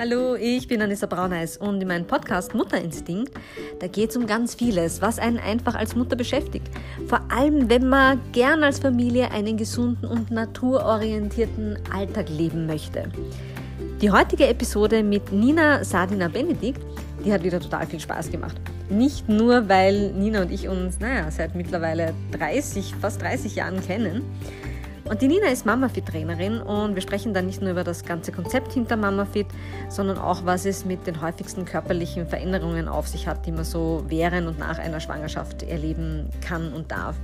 Hallo, ich bin Anissa Brauneis und in meinem Podcast Mutterinstinkt, da geht es um ganz vieles, was einen einfach als Mutter beschäftigt. Vor allem, wenn man gern als Familie einen gesunden und naturorientierten Alltag leben möchte. Die heutige Episode mit Nina Sadina Benedikt, die hat wieder total viel Spaß gemacht. Nicht nur, weil Nina und ich uns, naja, seit mittlerweile 30, fast 30 Jahren kennen, und die Nina ist MamaFit-Trainerin und wir sprechen dann nicht nur über das ganze Konzept hinter MamaFit, sondern auch, was es mit den häufigsten körperlichen Veränderungen auf sich hat, die man so während und nach einer Schwangerschaft erleben kann und darf.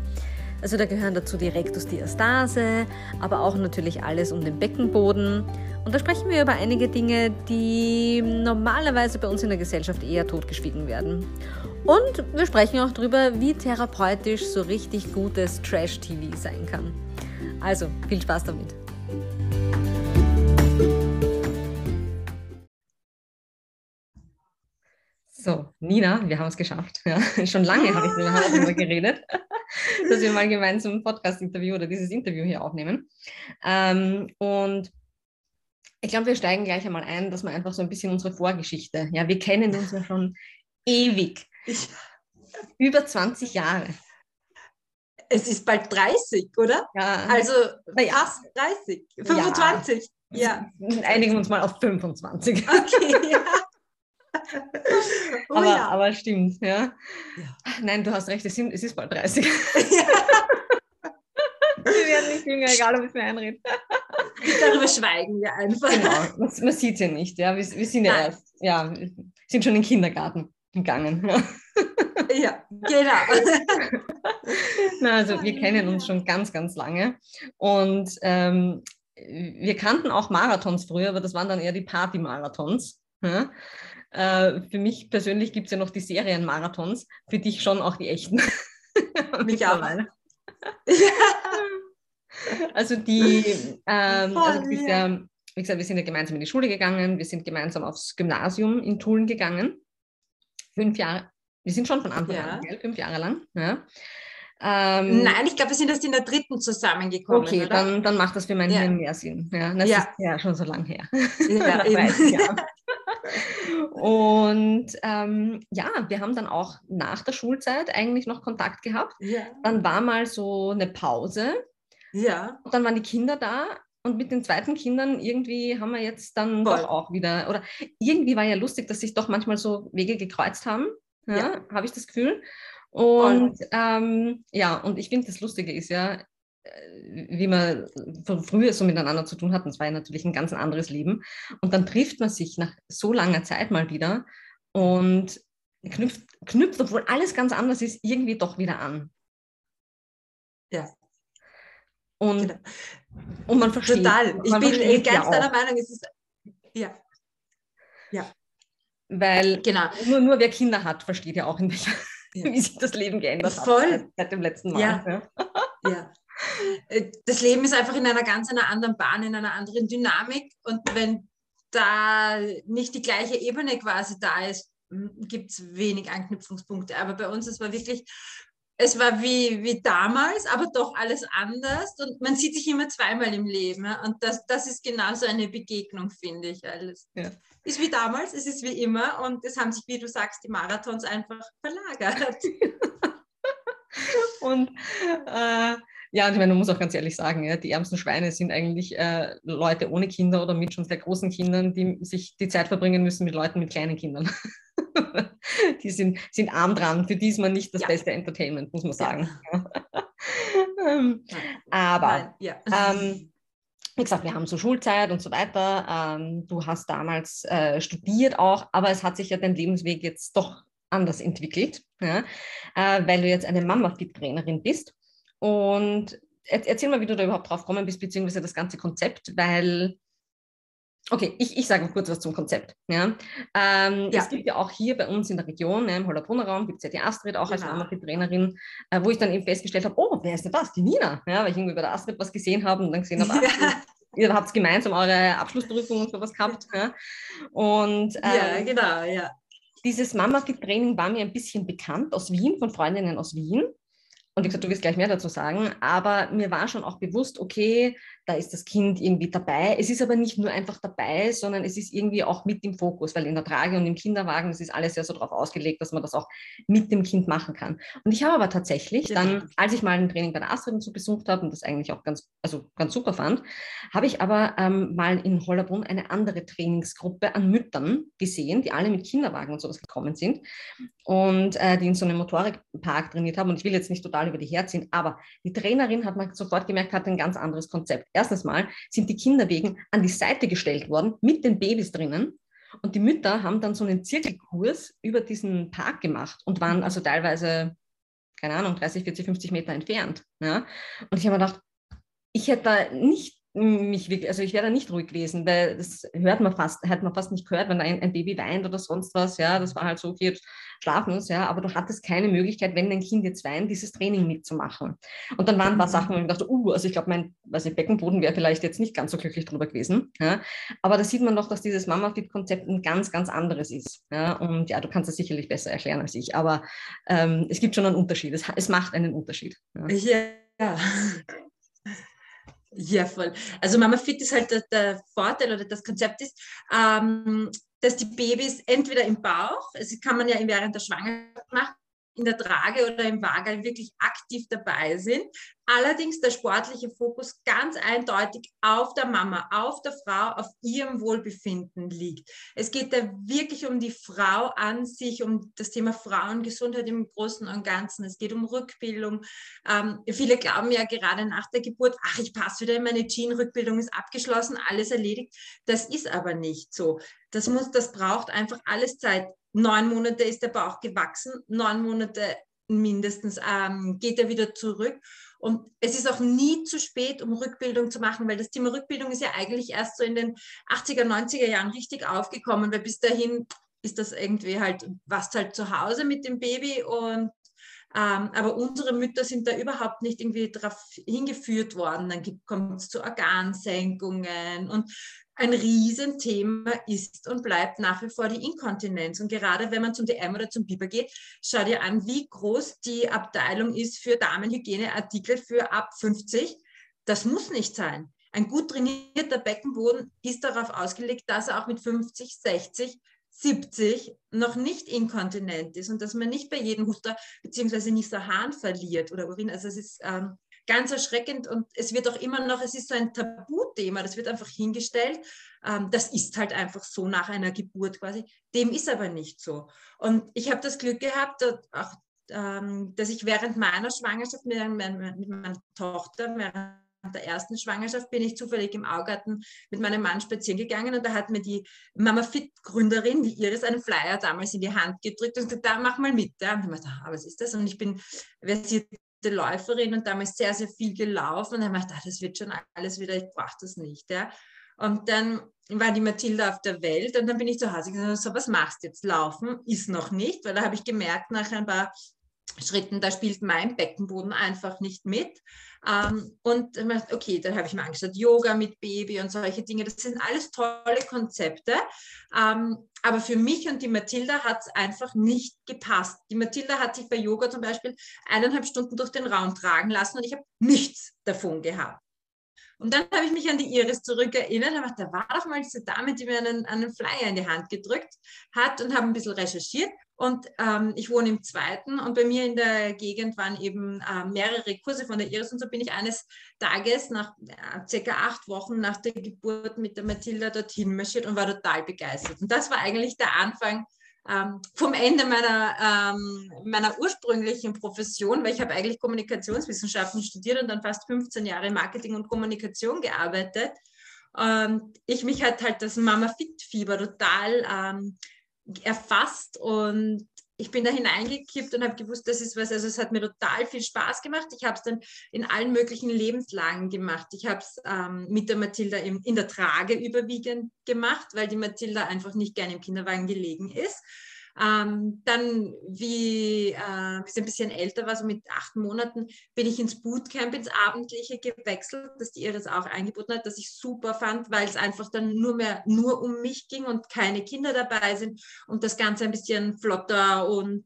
Also da gehören dazu die Rectusdiastase, aber auch natürlich alles um den Beckenboden. Und da sprechen wir über einige Dinge, die normalerweise bei uns in der Gesellschaft eher totgeschwiegen werden. Und wir sprechen auch darüber, wie therapeutisch so richtig gutes Trash-TV sein kann. Also viel Spaß damit. So, Nina, wir haben es geschafft. Ja, schon lange habe ich darüber geredet, dass wir mal gemeinsam ein Podcast-Interview oder dieses Interview hier aufnehmen. Ähm, und ich glaube, wir steigen gleich einmal ein, dass wir einfach so ein bisschen unsere Vorgeschichte, ja, wir kennen uns ja schon ewig. Über 20 Jahre es ist bald 30, oder? Ja. Also fast 30, 25. Ja. ja. Einigen wir uns mal auf 25. Okay, ja. Oh, aber, ja. aber stimmt, ja. ja. Nein, du hast recht, es, sind, es ist bald 30. Ja. wir werden nicht jünger, egal ob es mir einredet. Darüber schweigen wir einfach. Genau, man, man sieht es ja nicht. Ja. Wir, wir sind ja Nein. erst, ja, sind schon in den Kindergarten gegangen. Ja, ja genau. Na, also wir kennen uns schon ganz, ganz lange. Und ähm, wir kannten auch Marathons früher, aber das waren dann eher die Party-Marathons. Ja? Äh, für mich persönlich gibt es ja noch die Serienmarathons, für dich schon auch die echten. Mich auch. also die, ähm, also ja, wie gesagt, wir sind ja gemeinsam in die Schule gegangen, wir sind gemeinsam aufs Gymnasium in Tulln gegangen. Fünf Jahre, wir sind schon von Anfang ja. an, gell? fünf Jahre lang. Ja. Ähm, Nein, ich glaube, wir sind erst in der dritten zusammengekommen. Okay, Dann, dann macht das für mein ja. Hirn mehr Sinn. Ja, das ja. ist ja schon so lang her. Ja, Und ähm, ja, wir haben dann auch nach der Schulzeit eigentlich noch Kontakt gehabt. Dann war mal so eine Pause. Ja. Und dann waren die Kinder da. Und mit den zweiten Kindern irgendwie haben wir jetzt dann Voll. doch auch wieder, oder irgendwie war ja lustig, dass sich doch manchmal so Wege gekreuzt haben. Ja, ja. habe ich das Gefühl. Und ähm, ja, und ich finde, das Lustige ist ja, äh, wie man früher so miteinander zu tun hatten. Es war ja natürlich ein ganz anderes Leben. Und dann trifft man sich nach so langer Zeit mal wieder und knüpft, knüpft, obwohl alles ganz anders ist, irgendwie doch wieder an. Ja. Und, genau. und man versteht. Total. Ich bin ganz ja deiner Meinung, es ist. Ja. Ja. Weil genau. nur, nur wer Kinder hat, versteht ja auch, in welcher ja. wie sich das Leben geändert Voll. hat seit dem letzten Mal. Ja. ja. Äh, das Leben ist einfach in einer ganz einer anderen Bahn, in einer anderen Dynamik. Und wenn da nicht die gleiche Ebene quasi da ist, gibt es wenig Anknüpfungspunkte. Aber bei uns, es war wirklich es war wie, wie damals, aber doch alles anders. Und man sieht sich immer zweimal im Leben. Und das, das ist genauso eine Begegnung, finde ich. Alles. Ja. Ist wie damals, es ist wie immer. Und es haben sich, wie du sagst, die Marathons einfach verlagert. und äh, ja, und ich meine, man muss auch ganz ehrlich sagen, ja, die ärmsten Schweine sind eigentlich äh, Leute ohne Kinder oder mit schon sehr großen Kindern, die sich die Zeit verbringen müssen mit Leuten mit kleinen Kindern. die sind, sind arm dran. Für die ist man nicht das ja. beste Entertainment, muss man sagen. Ja. ähm, aber ja. ähm, wie gesagt, wir haben so Schulzeit und so weiter. Ähm, du hast damals äh, studiert auch, aber es hat sich ja dein Lebensweg jetzt doch anders entwickelt, ja? äh, weil du jetzt eine Mama-Fit-Trainerin bist. Und erzähl mal, wie du da überhaupt drauf gekommen bist, beziehungsweise das ganze Konzept, weil Okay, ich, ich sage kurz was zum Konzept. Ja. Ähm, ja. Es gibt ja auch hier bei uns in der Region, ne, im Hollerbrunner Raum, gibt es ja die Astrid auch genau. als Mama-Trainerin, äh, wo ich dann eben festgestellt habe, oh, wer ist denn das? Die Nina. Ja, weil ich irgendwie bei der Astrid was gesehen habe und dann gesehen habe, ja. ihr habt gemeinsam eure Abschlussprüfung und sowas gehabt. Ja. Und, ähm, ja, genau, ja. Dieses Mama-Training war mir ein bisschen bekannt aus Wien, von Freundinnen aus Wien. Und wie gesagt, du wirst gleich mehr dazu sagen, aber mir war schon auch bewusst, okay, da ist das Kind irgendwie dabei. Es ist aber nicht nur einfach dabei, sondern es ist irgendwie auch mit im Fokus, weil in der Trage und im Kinderwagen, das ist alles ja so darauf ausgelegt, dass man das auch mit dem Kind machen kann. Und ich habe aber tatsächlich dann, als ich mal ein Training bei der Astrid so besucht habe und das eigentlich auch ganz, also ganz super fand, habe ich aber ähm, mal in Hollerbrunn eine andere Trainingsgruppe an Müttern gesehen, die alle mit Kinderwagen und sowas gekommen sind und äh, die in so einem Motorikpark trainiert haben. Und ich will jetzt nicht total über die herziehen, aber die Trainerin hat man sofort gemerkt, hat ein ganz anderes Konzept. Erstens mal sind die Kinderwegen an die Seite gestellt worden mit den Babys drinnen. Und die Mütter haben dann so einen Zirkelkurs über diesen Park gemacht und waren also teilweise, keine Ahnung, 30, 40, 50 Meter entfernt. Ja? Und ich habe mir gedacht, ich hätte da nicht mich wirklich, also ich wäre da nicht ruhig gewesen, weil das hört man fast, hat man fast nicht gehört, wenn ein, ein, Baby weint oder sonst was, ja, das war halt so, okay, jetzt schlafen uns, ja, aber du hattest keine Möglichkeit, wenn dein Kind jetzt weint, dieses Training mitzumachen. Und dann waren ein paar. Sachen, wo ich dachte, uh, also ich glaube, mein weiß ich, Beckenboden wäre vielleicht jetzt nicht ganz so glücklich drüber gewesen, ja, aber da sieht man doch, dass dieses Mama-Fit-Konzept ein ganz, ganz anderes ist, ja, und ja, du kannst es sicherlich besser erklären als ich, aber ähm, es gibt schon einen Unterschied, es, es macht einen Unterschied. Ja. ja. Ja, voll. Also Mama Fit ist halt der, der Vorteil oder das Konzept ist, ähm, dass die Babys entweder im Bauch, also kann man ja während der Schwangerschaft machen, in der Trage oder im Wagen wirklich aktiv dabei sind. Allerdings der sportliche Fokus ganz eindeutig auf der Mama, auf der Frau, auf ihrem Wohlbefinden liegt. Es geht da wirklich um die Frau an sich, um das Thema Frauengesundheit im Großen und Ganzen. Es geht um Rückbildung. Ähm, viele glauben ja gerade nach der Geburt, ach, ich passe wieder in meine Jean-Rückbildung ist abgeschlossen, alles erledigt. Das ist aber nicht so. Das muss, das braucht einfach alles Zeit neun Monate ist der Bauch gewachsen, neun Monate mindestens ähm, geht er wieder zurück. Und es ist auch nie zu spät, um Rückbildung zu machen, weil das Thema Rückbildung ist ja eigentlich erst so in den 80er, 90er Jahren richtig aufgekommen, weil bis dahin ist das irgendwie halt, was halt zu Hause mit dem Baby und ähm, aber unsere Mütter sind da überhaupt nicht irgendwie darauf hingeführt worden. Dann kommt es zu Organsenkungen und ein Riesenthema ist und bleibt nach wie vor die Inkontinenz. Und gerade wenn man zum DM oder zum Biber geht, schau dir an, wie groß die Abteilung ist für Damenhygieneartikel für ab 50. Das muss nicht sein. Ein gut trainierter Beckenboden ist darauf ausgelegt, dass er auch mit 50, 60, 70 noch nicht inkontinent ist und dass man nicht bei jedem Huster beziehungsweise nicht so Hahn verliert oder Urin. Also es ist ähm, ganz erschreckend und es wird auch immer noch, es ist so ein Tabuthema, das wird einfach hingestellt. Ähm, das ist halt einfach so nach einer Geburt quasi. Dem ist aber nicht so. Und ich habe das Glück gehabt, dass, auch, ähm, dass ich während meiner Schwangerschaft mit, mit meiner Tochter, während der ersten Schwangerschaft bin ich zufällig im Augarten mit meinem Mann spazieren gegangen und da hat mir die Mama Fit Gründerin, die Iris, einen Flyer damals in die Hand gedrückt und gesagt, da mach mal mit. Ja. Und ich dachte, ah, was ist das? Und ich bin versierte Läuferin und damals sehr, sehr viel gelaufen. Und dann dachte ich, ah, das wird schon alles wieder, ich brauche das nicht. Ja. Und dann war die Mathilda auf der Welt und dann bin ich zu Hause gesagt, so was machst du jetzt? Laufen ist noch nicht, weil da habe ich gemerkt, nach ein paar Schritten, da spielt mein Beckenboden einfach nicht mit. Ähm, und okay, dann habe ich mir angeschaut, Yoga mit Baby und solche Dinge. Das sind alles tolle Konzepte. Ähm, aber für mich und die Mathilda hat es einfach nicht gepasst. Die Mathilda hat sich bei Yoga zum Beispiel eineinhalb Stunden durch den Raum tragen lassen und ich habe nichts davon gehabt. Und dann habe ich mich an die Iris zurückerinnert da war doch mal diese Dame, die mir einen, einen Flyer in die Hand gedrückt hat und habe ein bisschen recherchiert. Und ähm, ich wohne im zweiten und bei mir in der Gegend waren eben äh, mehrere Kurse von der Iris und so bin ich eines Tages nach äh, circa acht Wochen nach der Geburt mit der Mathilda dorthin marschiert und war total begeistert. Und das war eigentlich der Anfang ähm, vom Ende meiner, ähm, meiner ursprünglichen Profession, weil ich habe eigentlich Kommunikationswissenschaften studiert und dann fast 15 Jahre Marketing und Kommunikation gearbeitet. Ähm, ich mich hat halt das Mama-Fit-Fieber total ähm, erfasst und ich bin da hineingekippt und habe gewusst, das ist was, also es hat mir total viel Spaß gemacht. Ich habe es dann in allen möglichen Lebenslagen gemacht. Ich habe es ähm, mit der Mathilda im, in der Trage überwiegend gemacht, weil die Mathilda einfach nicht gerne im Kinderwagen gelegen ist. Ähm, dann, wie, äh, ich ein bisschen älter war, so mit acht Monaten, bin ich ins Bootcamp, ins Abendliche gewechselt, das die Iris auch eingeboten hat, das ich super fand, weil es einfach dann nur mehr nur um mich ging und keine Kinder dabei sind und das Ganze ein bisschen flotter und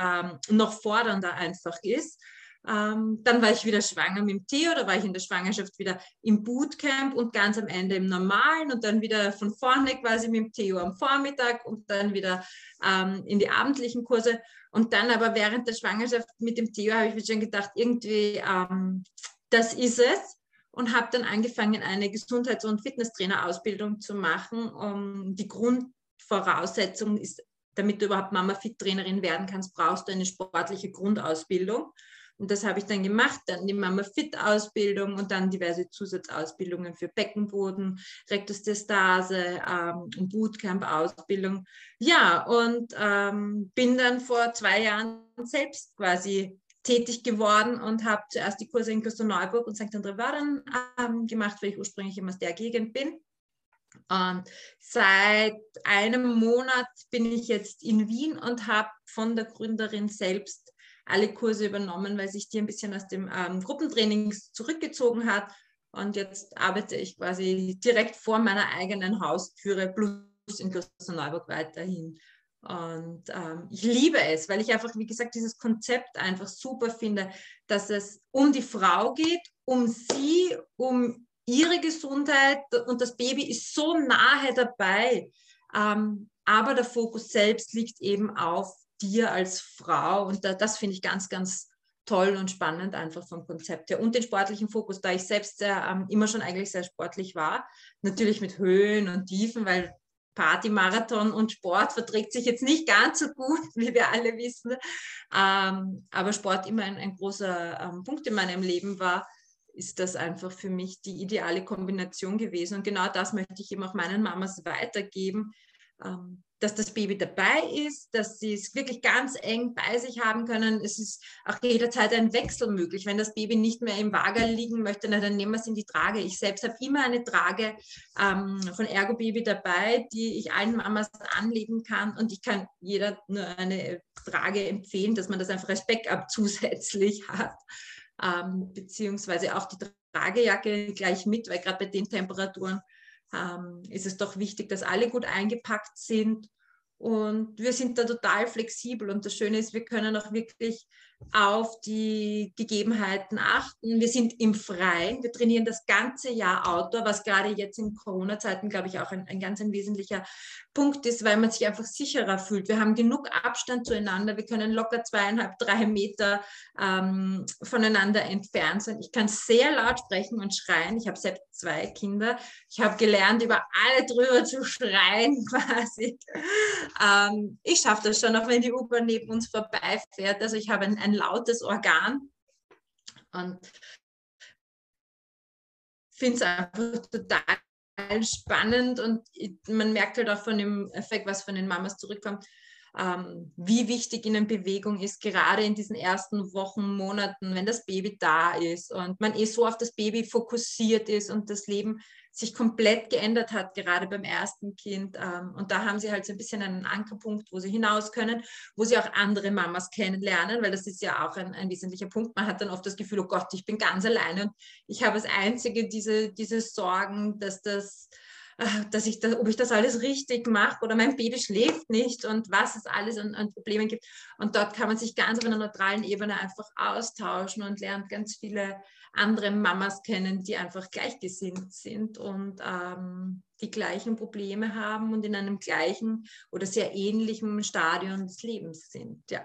ähm, noch fordernder einfach ist. Ähm, dann war ich wieder schwanger mit dem Theo, da war ich in der Schwangerschaft wieder im Bootcamp und ganz am Ende im Normalen und dann wieder von vorne quasi mit dem Theo am Vormittag und dann wieder ähm, in die abendlichen Kurse. Und dann aber während der Schwangerschaft mit dem Theo habe ich mir schon gedacht, irgendwie, ähm, das ist es. Und habe dann angefangen, eine Gesundheits- und Fitnesstrainer-Ausbildung zu machen. Um, die Grundvoraussetzung ist, damit du überhaupt Mama-Fit-Trainerin werden kannst, brauchst du eine sportliche Grundausbildung. Und das habe ich dann gemacht, dann die Mama Fit Ausbildung und dann diverse Zusatzausbildungen für Beckenboden, Rektusdiastase ähm, und Bootcamp Ausbildung. Ja, und ähm, bin dann vor zwei Jahren selbst quasi tätig geworden und habe zuerst die Kurse in Klosterneuburg und St. André ähm, gemacht, weil ich ursprünglich immer aus der Gegend bin. Und seit einem Monat bin ich jetzt in Wien und habe von der Gründerin selbst alle Kurse übernommen, weil sich die ein bisschen aus dem ähm, Gruppentrainings zurückgezogen hat. Und jetzt arbeite ich quasi direkt vor meiner eigenen Haustüre plus in Klosterneuburg weiterhin. Und ähm, ich liebe es, weil ich einfach, wie gesagt, dieses Konzept einfach super finde, dass es um die Frau geht, um sie, um ihre Gesundheit und das Baby ist so nahe dabei. Ähm, aber der Fokus selbst liegt eben auf dir als Frau. Und da, das finde ich ganz, ganz toll und spannend einfach vom Konzept her. Und den sportlichen Fokus, da ich selbst sehr, ähm, immer schon eigentlich sehr sportlich war. Natürlich mit Höhen und Tiefen, weil Party-Marathon und Sport verträgt sich jetzt nicht ganz so gut, wie wir alle wissen. Ähm, aber Sport immer ein, ein großer ähm, Punkt in meinem Leben war, ist das einfach für mich die ideale Kombination gewesen. Und genau das möchte ich eben auch meinen Mamas weitergeben, ähm, dass das Baby dabei ist, dass sie es wirklich ganz eng bei sich haben können. Es ist auch jederzeit ein Wechsel möglich. Wenn das Baby nicht mehr im Wager liegen möchte, na, dann nehmen wir es in die Trage. Ich selbst habe immer eine Trage ähm, von Ergo Baby dabei, die ich allen Mamas anlegen kann. Und ich kann jeder nur eine Trage empfehlen, dass man das einfach als Backup zusätzlich hat. Ähm, beziehungsweise auch die Tragejacke gleich mit, weil gerade bei den Temperaturen ähm, ist es doch wichtig, dass alle gut eingepackt sind. Und wir sind da total flexibel. Und das Schöne ist, wir können auch wirklich auf die Gegebenheiten achten. Wir sind im Freien. Wir trainieren das ganze Jahr Outdoor, was gerade jetzt in Corona-Zeiten, glaube ich, auch ein, ein ganz ein wesentlicher Punkt ist, weil man sich einfach sicherer fühlt. Wir haben genug Abstand zueinander. Wir können locker zweieinhalb, drei Meter ähm, voneinander entfernt sein. Ich kann sehr laut sprechen und schreien. Ich habe selbst zwei Kinder. Ich habe gelernt, über alle drüber zu schreien quasi. Ähm, ich schaffe das schon, auch wenn die U-Bahn neben uns vorbeifährt. Also ich habe ein, ein lautes Organ. Und finde es einfach total spannend und man merkt halt auch von dem Effekt, was von den Mamas zurückkommt, ähm, wie wichtig ihnen Bewegung ist, gerade in diesen ersten Wochen, Monaten, wenn das Baby da ist und man eh so auf das Baby fokussiert ist und das Leben sich komplett geändert hat, gerade beim ersten Kind. Ähm, und da haben sie halt so ein bisschen einen Ankerpunkt, wo sie hinaus können, wo sie auch andere Mamas kennenlernen, weil das ist ja auch ein, ein wesentlicher Punkt. Man hat dann oft das Gefühl, oh Gott, ich bin ganz alleine und ich habe als Einzige diese, diese Sorgen, dass das dass ich das, ob ich das alles richtig mache oder mein Baby schläft nicht und was es alles an, an, Problemen gibt. Und dort kann man sich ganz auf einer neutralen Ebene einfach austauschen und lernt ganz viele andere Mamas kennen, die einfach gleichgesinnt sind und ähm, die gleichen Probleme haben und in einem gleichen oder sehr ähnlichen Stadion des Lebens sind. Ja.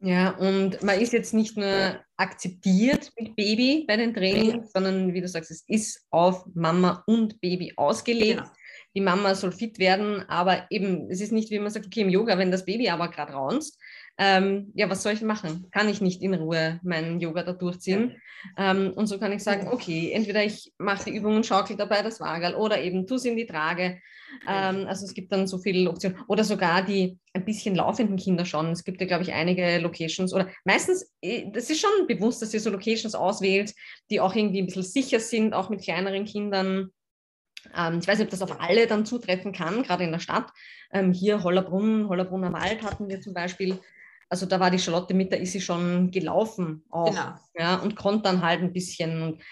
Ja, und man ist jetzt nicht nur akzeptiert mit Baby bei den Trainings, sondern wie du sagst, es ist auf Mama und Baby ausgelegt. Genau. Die Mama soll fit werden, aber eben, es ist nicht, wie man sagt, okay, im Yoga, wenn das Baby aber gerade raunzt, ähm, ja, was soll ich machen? Kann ich nicht in Ruhe meinen Yoga da durchziehen? Ähm, und so kann ich sagen, okay, entweder ich mache die Übungen, schaukel dabei das Wagel oder eben tu sie in die Trage. Ähm, also es gibt dann so viele Optionen. Oder sogar die ein bisschen laufenden Kinder schon. Es gibt ja, glaube ich, einige Locations oder meistens, äh, das ist schon bewusst, dass ihr so Locations auswählt, die auch irgendwie ein bisschen sicher sind, auch mit kleineren Kindern. Ähm, ich weiß nicht, ob das auf alle dann zutreffen kann, gerade in der Stadt. Ähm, hier Hollerbrunn, Hollerbrunner Wald hatten wir zum Beispiel also da war die Charlotte mit, da ist sie schon gelaufen auch. Genau. Ja, und konnte dann halt ein bisschen. Und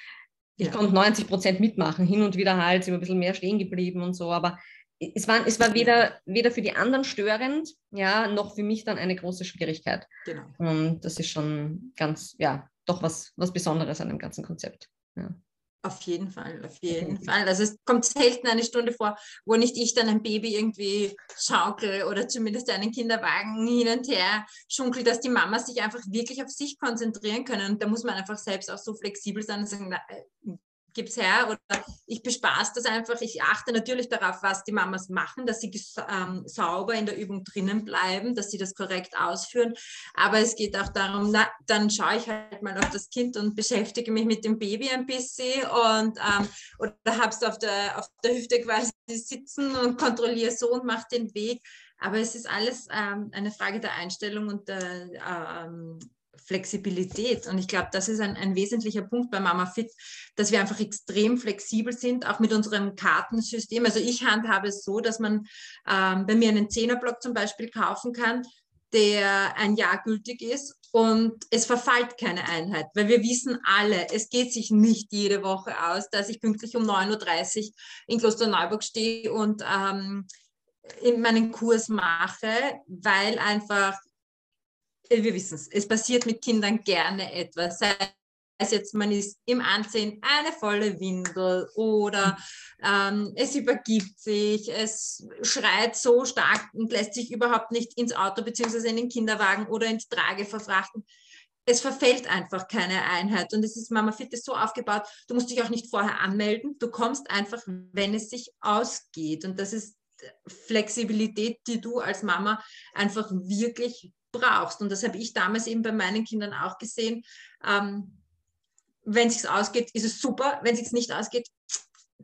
ich ja. konnte 90 Prozent mitmachen. Hin und wieder halt, sind wir ein bisschen mehr stehen geblieben und so. Aber es war, es war weder, weder für die anderen störend, ja, noch für mich dann eine große Schwierigkeit. Genau. Und das ist schon ganz, ja, doch was, was Besonderes an dem ganzen Konzept. Ja. Auf jeden Fall, auf jeden. Fall. Also es kommt selten eine Stunde vor, wo nicht ich dann ein Baby irgendwie schaukel oder zumindest einen Kinderwagen hin und her schunkel, dass die Mamas sich einfach wirklich auf sich konzentrieren können. Und da muss man einfach selbst auch so flexibel sein und sagen, na, gib's her oder ich bespaß das einfach. Ich achte natürlich darauf, was die Mamas machen, dass sie ähm, sauber in der Übung drinnen bleiben, dass sie das korrekt ausführen. Aber es geht auch darum, na, dann schaue ich halt mal auf das Kind und beschäftige mich mit dem Baby ein bisschen und ähm, oder hab's auf der, auf der Hüfte quasi sitzen und kontrolliere so und mache den Weg. Aber es ist alles ähm, eine Frage der Einstellung und der ähm, Flexibilität. Und ich glaube, das ist ein, ein wesentlicher Punkt bei Mama Fit, dass wir einfach extrem flexibel sind, auch mit unserem Kartensystem. Also ich handhabe es so, dass man ähm, bei mir einen Zehnerblock zum Beispiel kaufen kann, der ein Jahr gültig ist und es verfallt keine Einheit, weil wir wissen alle, es geht sich nicht jede Woche aus, dass ich pünktlich um 9.30 Uhr in Klosterneuburg stehe und ähm, in meinen Kurs mache, weil einfach wir wissen es, es passiert mit Kindern gerne etwas. Sei es jetzt, man ist im Ansehen eine volle Windel oder ähm, es übergibt sich, es schreit so stark und lässt sich überhaupt nicht ins Auto bzw. in den Kinderwagen oder ins Trage verfrachten. Es verfällt einfach keine Einheit und es ist Mama Fit ist so aufgebaut, du musst dich auch nicht vorher anmelden, du kommst einfach, wenn es sich ausgeht und das ist Flexibilität, die du als Mama einfach wirklich brauchst. Und das habe ich damals eben bei meinen Kindern auch gesehen. Ähm, wenn es sich ausgeht, ist es super. Wenn es sich nicht ausgeht,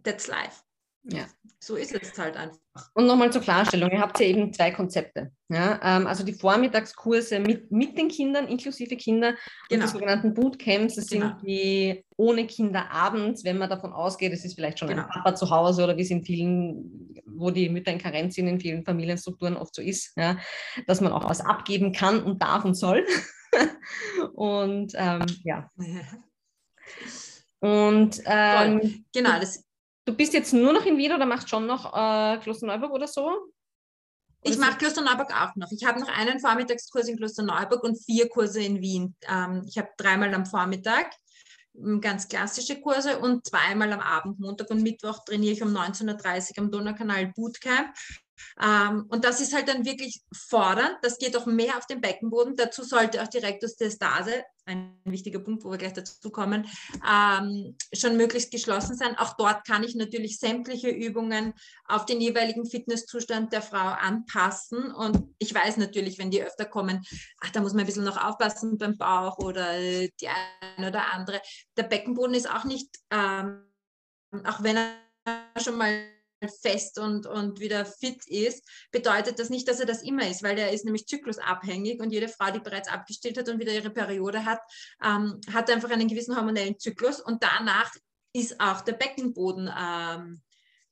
that's life. Ja. So ist es halt einfach. Und nochmal zur Klarstellung, ihr habt ja eben zwei Konzepte. Ja? Ähm, also die Vormittagskurse mit, mit den Kindern, inklusive Kinder, genau. und die sogenannten Bootcamps, das genau. sind die ohne Kinder abends, wenn man davon ausgeht, es ist vielleicht schon genau. ein Papa zu Hause oder wie es in vielen, wo die Mütter in Karenz sind, in vielen Familienstrukturen oft so ist, ja? dass man auch was abgeben kann und darf und soll. und ähm, ja. Und ähm, genau, das Du bist jetzt nur noch in Wien oder machst schon noch äh, Klosterneuburg oder so? Oder ich mache Klosterneuburg auch noch. Ich habe noch einen Vormittagskurs in Klosterneuburg und vier Kurse in Wien. Ähm, ich habe dreimal am Vormittag ganz klassische Kurse und zweimal am Abend, Montag und Mittwoch trainiere ich um 19.30 Uhr am Donaukanal Bootcamp. Ähm, und das ist halt dann wirklich fordernd. Das geht auch mehr auf den Beckenboden. Dazu sollte auch die Rektusdiastase, ein wichtiger Punkt, wo wir gleich dazu kommen, ähm, schon möglichst geschlossen sein. Auch dort kann ich natürlich sämtliche Übungen auf den jeweiligen Fitnesszustand der Frau anpassen. Und ich weiß natürlich, wenn die öfter kommen, ach, da muss man ein bisschen noch aufpassen beim Bauch oder die eine oder andere. Der Beckenboden ist auch nicht, ähm, auch wenn er schon mal fest und, und wieder fit ist, bedeutet das nicht, dass er das immer ist, weil er ist nämlich zyklusabhängig und jede Frau, die bereits abgestillt hat und wieder ihre Periode hat, ähm, hat einfach einen gewissen hormonellen Zyklus und danach ist auch der Beckenboden ähm,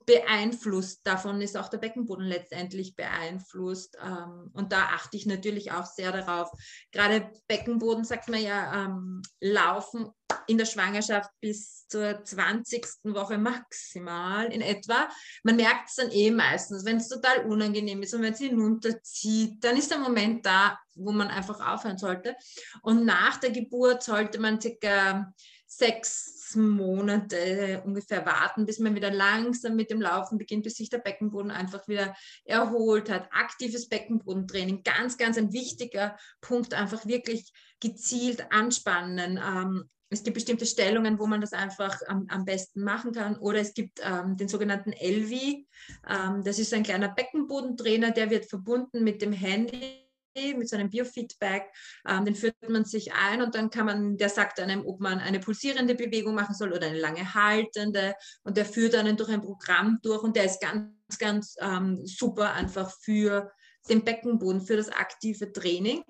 beeinflusst. Davon ist auch der Beckenboden letztendlich beeinflusst. Ähm, und da achte ich natürlich auch sehr darauf. Gerade Beckenboden, sagt man ja, ähm, laufen in der Schwangerschaft bis zur 20. Woche maximal in etwa. Man merkt es dann eh meistens, wenn es total unangenehm ist und wenn es hinunterzieht, dann ist der Moment da, wo man einfach aufhören sollte. Und nach der Geburt sollte man circa sechs Monate ungefähr warten, bis man wieder langsam mit dem Laufen beginnt, bis sich der Beckenboden einfach wieder erholt hat. Aktives Beckenbodentraining, ganz, ganz ein wichtiger Punkt, einfach wirklich gezielt anspannen. Ähm, es gibt bestimmte Stellungen, wo man das einfach am, am besten machen kann. Oder es gibt ähm, den sogenannten Elvi. Ähm, das ist ein kleiner Beckenbodentrainer, der wird verbunden mit dem Handy mit so einem Biofeedback, ähm, den führt man sich ein und dann kann man, der sagt einem, ob man eine pulsierende Bewegung machen soll oder eine lange haltende und der führt einen durch ein Programm durch und der ist ganz, ganz ähm, super einfach für den Beckenboden, für das aktive Training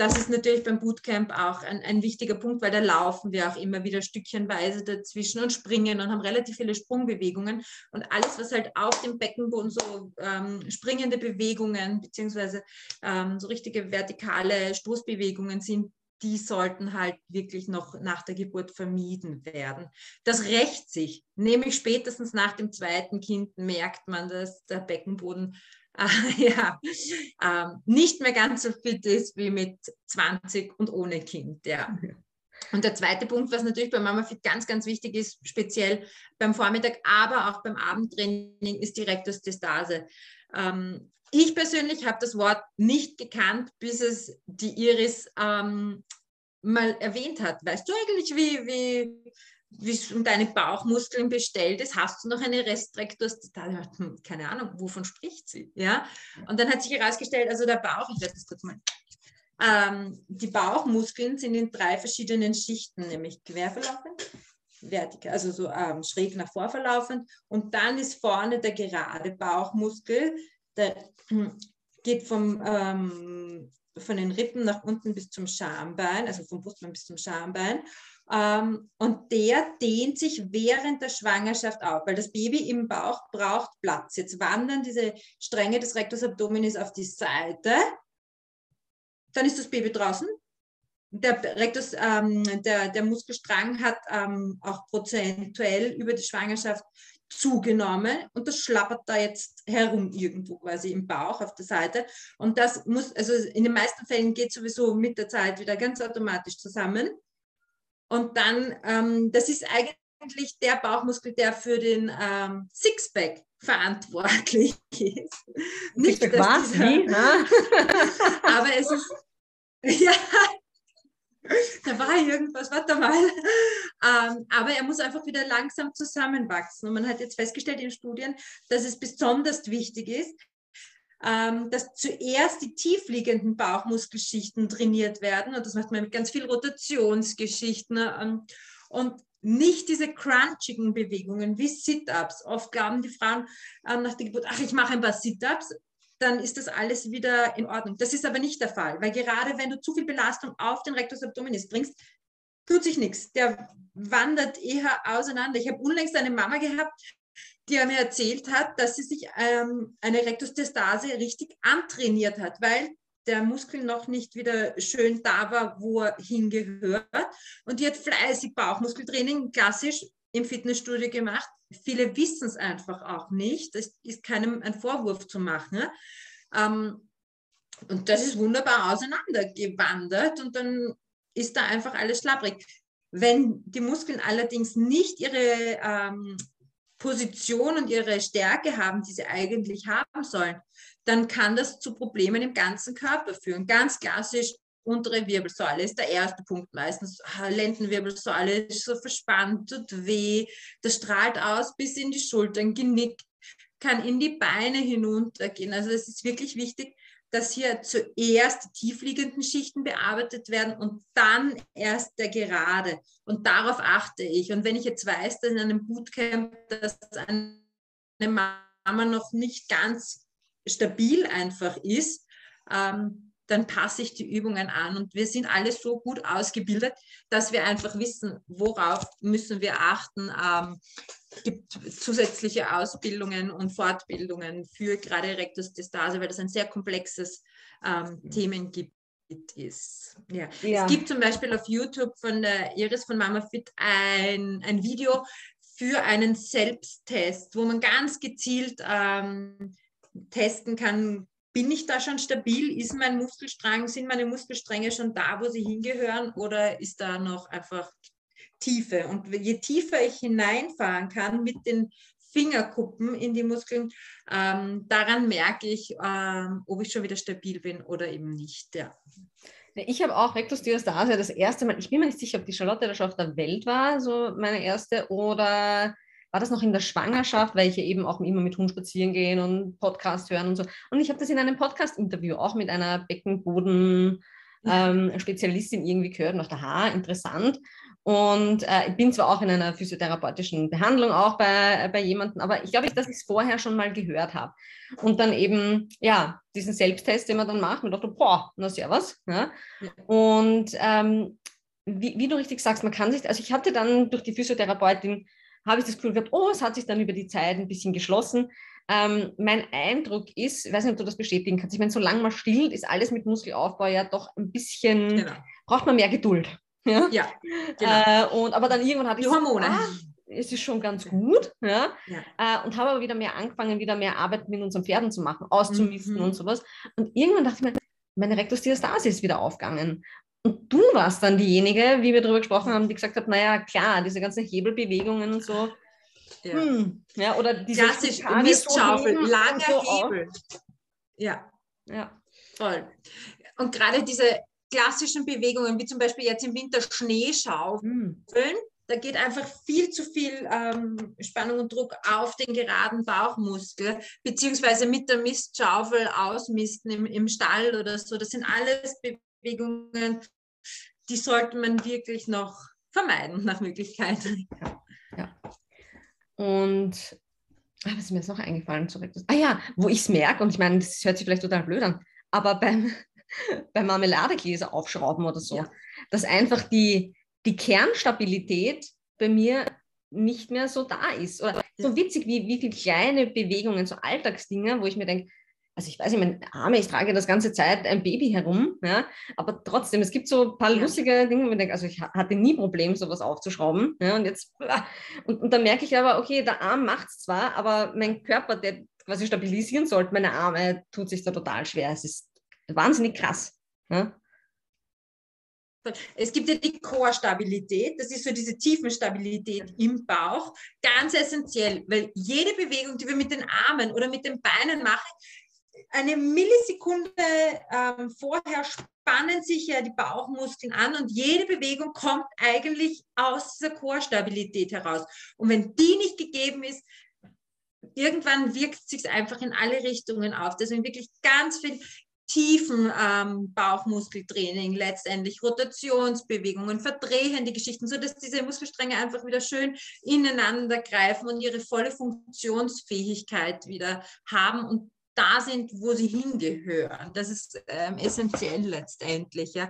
das ist natürlich beim Bootcamp auch ein, ein, wichtiger Punkt, weil da laufen wir auch immer wieder stückchenweise dazwischen und springen und haben relativ viele Sprungbewegungen. Und alles, was halt auf dem Beckenboden so ähm, springende Bewegungen beziehungsweise ähm, so richtige vertikale Stoßbewegungen sind, die sollten halt wirklich noch nach der Geburt vermieden werden. Das rächt sich. Nämlich spätestens nach dem zweiten Kind merkt man, dass der Beckenboden ja, ähm, nicht mehr ganz so fit ist wie mit 20 und ohne Kind. Ja. Und der zweite Punkt, was natürlich bei Mama Fit ganz, ganz wichtig ist, speziell beim Vormittag, aber auch beim Abendtraining, ist die Rektostestase. Ähm, ich persönlich habe das Wort nicht gekannt, bis es die Iris ähm, mal erwähnt hat. Weißt du eigentlich, wie, wie, wie es um deine Bauchmuskeln bestellt ist? Hast du noch eine Restrektostase? Hm, keine Ahnung, wovon spricht sie? Ja? Und dann hat sich herausgestellt, also der Bauch, ich werde das kurz mal ähm, die Bauchmuskeln sind in drei verschiedenen Schichten, nämlich quer verlaufend, vertikal, also so ähm, schräg nach vor verlaufend. Und dann ist vorne der gerade Bauchmuskel, der hm, geht vom, ähm, von den Rippen nach unten bis zum Schambein, also vom Brustbein bis zum Schambein. Ähm, und der dehnt sich während der Schwangerschaft auf, weil das Baby im Bauch braucht Platz. Jetzt wandern diese Stränge des Rectus Abdominis auf die Seite dann ist das Baby draußen. Der, Rectus, ähm, der, der Muskelstrang hat ähm, auch prozentuell über die Schwangerschaft zugenommen und das schlappert da jetzt herum irgendwo quasi im Bauch auf der Seite. Und das muss, also in den meisten Fällen geht sowieso mit der Zeit wieder ganz automatisch zusammen. Und dann, ähm, das ist eigentlich der Bauchmuskel, der für den ähm, Sixpack verantwortlich ist. Nicht, dass was? Wie? aber es ist, ja, da war irgendwas, warte mal. Ähm, aber er muss einfach wieder langsam zusammenwachsen. Und man hat jetzt festgestellt in Studien, dass es besonders wichtig ist, ähm, dass zuerst die tiefliegenden Bauchmuskelschichten trainiert werden. Und das macht man mit ganz viel Rotationsgeschichten. Ähm, und nicht diese crunchigen Bewegungen wie Sit-ups. Oft glauben die Frauen ähm, nach der Geburt, ach, ich mache ein paar Sit-ups, dann ist das alles wieder in Ordnung. Das ist aber nicht der Fall, weil gerade wenn du zu viel Belastung auf den Rectus abdominis bringst, tut sich nichts. Der wandert eher auseinander. Ich habe unlängst eine Mama gehabt, die mir erzählt hat, dass sie sich ähm, eine Rektostestase richtig antrainiert hat, weil der Muskel noch nicht wieder schön da war, wo er hingehört. Und die hat fleißig Bauchmuskeltraining, klassisch im Fitnessstudio gemacht. Viele wissen es einfach auch nicht. Das ist keinem ein Vorwurf zu machen. Ähm, und das ist wunderbar auseinandergewandert und dann ist da einfach alles schlapprig. Wenn die Muskeln allerdings nicht ihre ähm, Position und ihre Stärke haben, die sie eigentlich haben sollen, dann kann das zu Problemen im ganzen Körper führen. Ganz klassisch untere Wirbelsäule ist der erste Punkt meistens. Lendenwirbelsäule ist so verspannt, tut weh, das strahlt aus bis in die Schultern, Genick, kann in die Beine hinuntergehen. Also es ist wirklich wichtig, dass hier zuerst die tiefliegenden Schichten bearbeitet werden und dann erst der gerade. Und darauf achte ich. Und wenn ich jetzt weiß, dass in einem Bootcamp, dass eine Mama noch nicht ganz stabil einfach ist, ähm, dann passe ich die Übungen an. Und wir sind alle so gut ausgebildet, dass wir einfach wissen, worauf müssen wir achten. Ähm, gibt zusätzliche Ausbildungen und Fortbildungen für gerade Rektostestase, weil das ein sehr komplexes ähm, mhm. Themengebiet ist. Ja. ja. Es gibt zum Beispiel auf YouTube von der Iris von Mama Fit ein, ein Video für einen Selbsttest, wo man ganz gezielt ähm, testen kann, bin ich da schon stabil? Ist mein Muskelstrang, sind meine Muskelstränge schon da, wo sie hingehören oder ist da noch einfach Tiefe? Und je tiefer ich hineinfahren kann mit den Fingerkuppen in die Muskeln, ähm, daran merke ich, ähm, ob ich schon wieder stabil bin oder eben nicht. Ja. Ich habe auch Rektusdiastase das erste Mal, ich bin mir nicht sicher, ob die Charlotte da schon auf der Welt war, so meine erste, oder war das noch in der Schwangerschaft, weil ich ja eben auch immer mit Hund spazieren gehen und Podcast hören und so. Und ich habe das in einem Podcast-Interview auch mit einer Beckenboden-Spezialistin ähm, irgendwie gehört und dachte, aha, interessant. Und äh, ich bin zwar auch in einer physiotherapeutischen Behandlung auch bei, bei jemandem, aber ich glaube, dass ich es vorher schon mal gehört habe. Und dann eben, ja, diesen Selbsttest, den man dann macht, und dachte, boah, na servus. Ja? ja. Und ähm, wie, wie, du richtig sagst, man kann sich, also ich hatte dann durch die Physiotherapeutin habe ich das Gefühl gehabt, oh, es hat sich dann über die Zeit ein bisschen geschlossen. Ähm, mein Eindruck ist, ich weiß nicht, ob du das bestätigen kannst, ich meine, solange man stillt, ist alles mit Muskelaufbau ja doch ein bisschen, genau. braucht man mehr Geduld. Ja, ja genau. Äh, und, aber dann irgendwann hatte ich die Hormone. So, ah, es ist schon ganz gut. Ja? ja. Äh, und habe aber wieder mehr angefangen, wieder mehr Arbeit mit unseren Pferden zu machen, auszumisten mhm. und sowas. Und irgendwann dachte ich mir, meine Rektusdiastase ist wieder aufgegangen. Und du warst dann diejenige, wie wir darüber gesprochen haben, die gesagt hat, naja, klar, diese ganzen Hebelbewegungen und so. Ja, hm, ja oder diese Klassisch, Mistschaufel, so langer so Hebel. Ja. Ja. Voll. Und gerade diese klassischen Bewegungen, wie zum Beispiel jetzt im Winter Schneeschaufeln, hm. da geht einfach viel zu viel ähm, Spannung und Druck auf den geraden Bauchmuskel, beziehungsweise mit der Mistschaufel ausmisten im, im Stall oder so. Das sind alles Bewegungen, die sollte man wirklich noch vermeiden, nach Möglichkeit. Ja. ja. Und ah, was ist mir jetzt noch eingefallen zurück? Ah ja, wo ich es merke, und ich meine, das hört sich vielleicht total blöd an, aber beim, beim Marmeladegläser aufschrauben oder so, ja. dass einfach die, die Kernstabilität bei mir nicht mehr so da ist. Oder so witzig, wie, wie viele kleine Bewegungen, so Alltagsdinge, wo ich mir denke, also ich weiß nicht, meine Arme, ich trage das ganze Zeit ein Baby herum, ja, aber trotzdem, es gibt so ein paar lustige Dinge, wo ich denke, also ich hatte nie Problem, sowas aufzuschrauben, ja, und jetzt, und, und dann merke ich aber, okay, der Arm macht es zwar, aber mein Körper, der quasi stabilisieren sollte, meine Arme, tut sich da total schwer. Es ist wahnsinnig krass. Ja. Es gibt ja die Core-Stabilität, das ist so diese Tiefenstabilität im Bauch, ganz essentiell, weil jede Bewegung, die wir mit den Armen oder mit den Beinen machen, eine Millisekunde ähm, vorher spannen sich ja die Bauchmuskeln an und jede Bewegung kommt eigentlich aus dieser Core-Stabilität heraus. Und wenn die nicht gegeben ist, irgendwann wirkt es sich einfach in alle Richtungen auf. Deswegen wirklich ganz viel tiefen ähm, Bauchmuskeltraining, letztendlich Rotationsbewegungen, verdrehende Geschichten, sodass diese Muskelstränge einfach wieder schön ineinander greifen und ihre volle Funktionsfähigkeit wieder haben und da sind, wo sie hingehören. Das ist ähm, essentiell letztendlich, ja.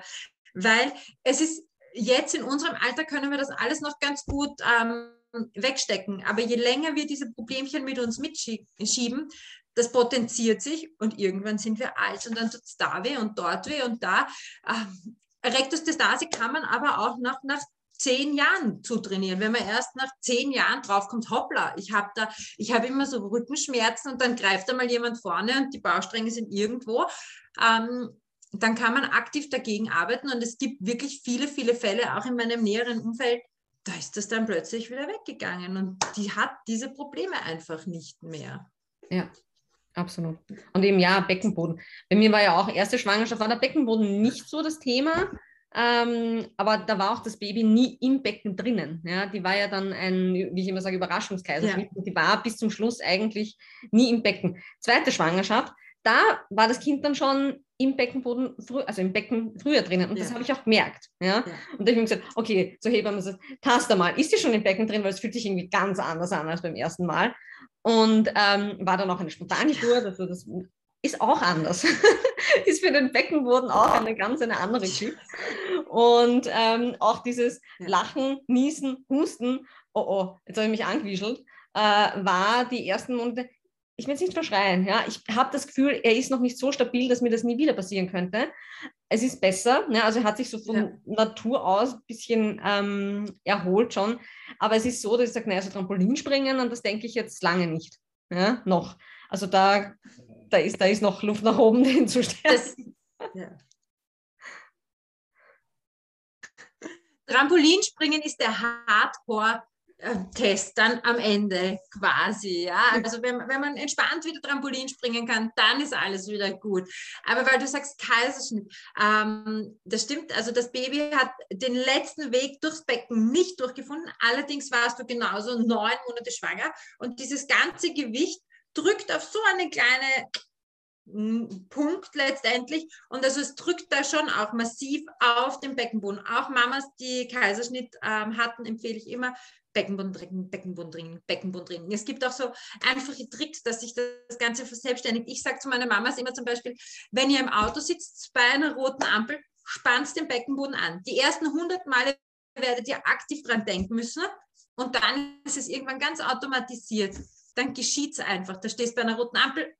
Weil es ist jetzt in unserem Alter können wir das alles noch ganz gut ähm, wegstecken. Aber je länger wir diese Problemchen mit uns mitschieben, das potenziert sich und irgendwann sind wir alt und dann tut es da weh und dort weh und da. Ähm, Rektusdiastase kann man aber auch nach, nach zehn Jahren zu trainieren. Wenn man erst nach zehn Jahren draufkommt, hoppla, ich habe da, ich habe immer so Rückenschmerzen und dann greift da mal jemand vorne und die Baustränge sind irgendwo. Ähm, dann kann man aktiv dagegen arbeiten und es gibt wirklich viele, viele Fälle, auch in meinem näheren Umfeld, da ist das dann plötzlich wieder weggegangen und die hat diese Probleme einfach nicht mehr. Ja, absolut. Und eben ja, Beckenboden. Bei mir war ja auch erste Schwangerschaft, war der Beckenboden nicht so das Thema. Ähm, aber da war auch das Baby nie im Becken drinnen. Ja? Die war ja dann ein, wie ich immer sage, Überraschungskaiserschnitt. Ja. Die war bis zum Schluss eigentlich nie im Becken. Zweite Schwangerschaft, da war das Kind dann schon im Beckenboden, also im Becken früher drinnen. Und ja. das habe ich auch gemerkt. Ja? ja. Und da habe ich mir gesagt, okay, so Hebamme gesagt, tast mal, ist die schon im Becken drin, weil es fühlt sich irgendwie ganz anders an als beim ersten Mal. Und ähm, war dann auch eine spontane Tour, also das ist auch anders. ist für den Beckenboden auch eine ganz eine andere Geschichte. Und ähm, auch dieses Lachen, Niesen, Husten, oh oh, jetzt habe ich mich angewischelt, äh, war die ersten Monate, ich will es nicht verschreien, ja, ich habe das Gefühl, er ist noch nicht so stabil, dass mir das nie wieder passieren könnte. Es ist besser, ne? also er hat sich so von ja. Natur aus ein bisschen ähm, erholt schon, aber es ist so, dass ich sage, naja, so Trampolinspringen, und das denke ich jetzt lange nicht, ja, noch. Also da da ist, da ist noch Luft nach oben hinzustellen. Ja. Trampolinspringen ist der Hardcore Test dann am Ende quasi. Ja? Also wenn, wenn man entspannt wieder Trampolin springen kann, dann ist alles wieder gut. Aber weil du sagst Kaiserschnitt, ähm, das stimmt, also das Baby hat den letzten Weg durchs Becken nicht durchgefunden. Allerdings warst du genauso neun Monate schwanger und dieses ganze Gewicht drückt auf so eine kleine Punkt letztendlich. Und also es drückt da schon auch massiv auf den Beckenboden. Auch Mamas, die Kaiserschnitt ähm, hatten, empfehle ich immer, Beckenboden drücken, Beckenboden drücken, Beckenboden drücken. Es gibt auch so einfache Tricks, dass sich das Ganze verselbstständigt. Ich sage zu meiner Mamas immer zum Beispiel, wenn ihr im Auto sitzt bei einer roten Ampel, spannt den Beckenboden an. Die ersten 100 Male werdet ihr aktiv dran denken müssen und dann ist es irgendwann ganz automatisiert dann geschieht es einfach. Da stehst bei einer roten Ampel,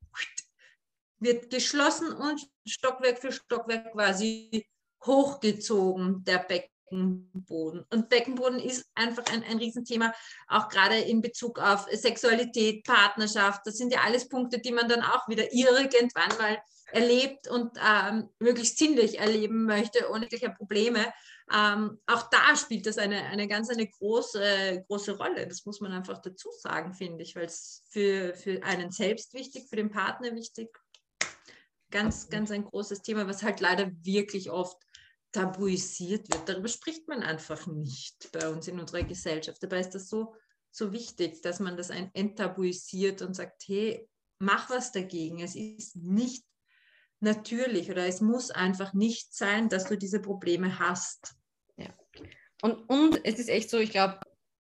wird geschlossen und Stockwerk für Stockwerk quasi hochgezogen, der Beckenboden. Und Beckenboden ist einfach ein, ein Riesenthema, auch gerade in Bezug auf Sexualität, Partnerschaft. Das sind ja alles Punkte, die man dann auch wieder irgendwann mal erlebt und ähm, möglichst ziemlich erleben möchte, ohne jegliche Probleme. Ähm, auch da spielt das eine, eine ganz eine große, große Rolle. Das muss man einfach dazu sagen, finde ich, weil es für, für einen selbst wichtig, für den Partner wichtig. Ganz, ganz ein großes Thema, was halt leider wirklich oft tabuisiert wird. Darüber spricht man einfach nicht bei uns in unserer Gesellschaft. Dabei ist das so, so wichtig, dass man das enttabuisiert und sagt, hey, mach was dagegen. Es ist nicht natürlich oder es muss einfach nicht sein, dass du diese Probleme hast. Ja. Und, und es ist echt so, ich glaube,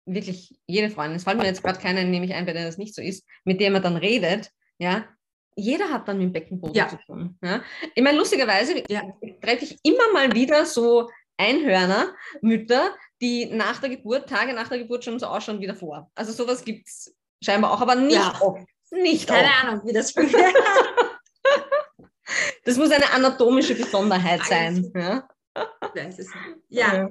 wirklich jede Freundin, es fällt mir jetzt gerade keiner nämlich ein, bei der das nicht so ist, mit dem man dann redet, ja, jeder hat dann mit dem Beckenboden ja. zu tun. Ja. Ich meine, lustigerweise ja. treffe ich immer mal wieder so Einhörner, Mütter, die nach der Geburt, Tage nach der Geburt schon so ausschauen wie davor. Also sowas gibt es scheinbar auch, aber nicht ja. oft. Nicht Keine oft. Ahnung, wie das Das muss eine anatomische Besonderheit sein. Ja, ja.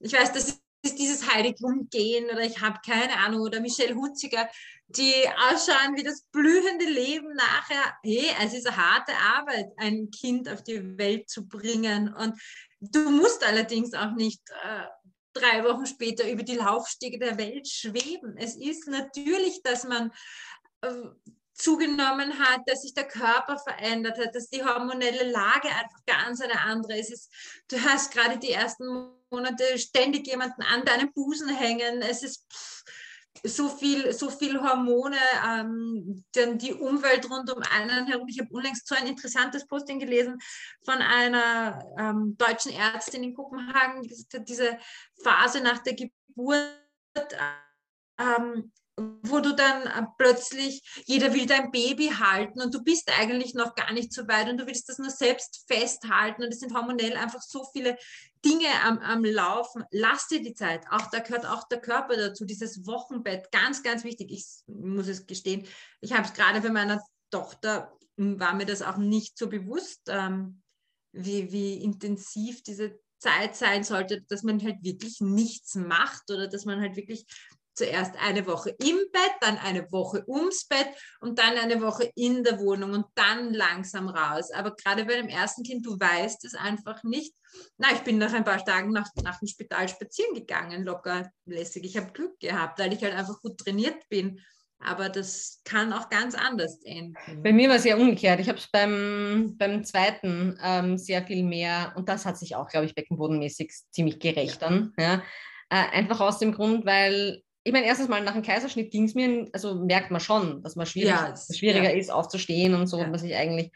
ich weiß, das ist dieses heilig rumgehen oder ich habe keine Ahnung oder Michelle Hutziger, die ausschauen wie das blühende Leben nachher. Hey, es ist eine harte Arbeit, ein Kind auf die Welt zu bringen und du musst allerdings auch nicht äh, drei Wochen später über die Laufstege der Welt schweben. Es ist natürlich, dass man äh, zugenommen hat, dass sich der Körper verändert hat, dass die hormonelle Lage einfach ganz eine andere ist. ist du hast gerade die ersten Monate ständig jemanden an deinem Busen hängen. Es ist pff, so viel, so viel Hormone, ähm, denn die Umwelt rund um einen herum. Ich habe unlängst so ein interessantes Posting gelesen von einer ähm, deutschen Ärztin in Kopenhagen, die gesagt hat, diese Phase nach der Geburt ähm, wo du dann äh, plötzlich, jeder will dein Baby halten und du bist eigentlich noch gar nicht so weit und du willst das nur selbst festhalten und es sind hormonell einfach so viele Dinge am, am Laufen. Lass dir die Zeit. Auch da gehört auch der Körper dazu, dieses Wochenbett, ganz, ganz wichtig. Ich muss es gestehen, ich habe es gerade bei meiner Tochter, war mir das auch nicht so bewusst, ähm, wie, wie intensiv diese Zeit sein sollte, dass man halt wirklich nichts macht oder dass man halt wirklich zuerst eine Woche im Bett, dann eine Woche ums Bett und dann eine Woche in der Wohnung und dann langsam raus. Aber gerade bei dem ersten Kind, du weißt es einfach nicht. Na, ich bin nach ein paar Tagen nach, nach dem Spital spazieren gegangen, locker lässig. Ich habe Glück gehabt, weil ich halt einfach gut trainiert bin. Aber das kann auch ganz anders enden. Bei mir war es ja umgekehrt. Ich habe es beim, beim zweiten ähm, sehr viel mehr, und das hat sich auch, glaube ich, beckenbodenmäßig ziemlich gerecht dann. Ja. Äh, einfach aus dem Grund, weil ich meine, erstens mal nach dem Kaiserschnitt ging es mir, also merkt man schon, dass man schwierig, ja, schwieriger ja. ist, aufzustehen und so, ja. dass ich eigentlich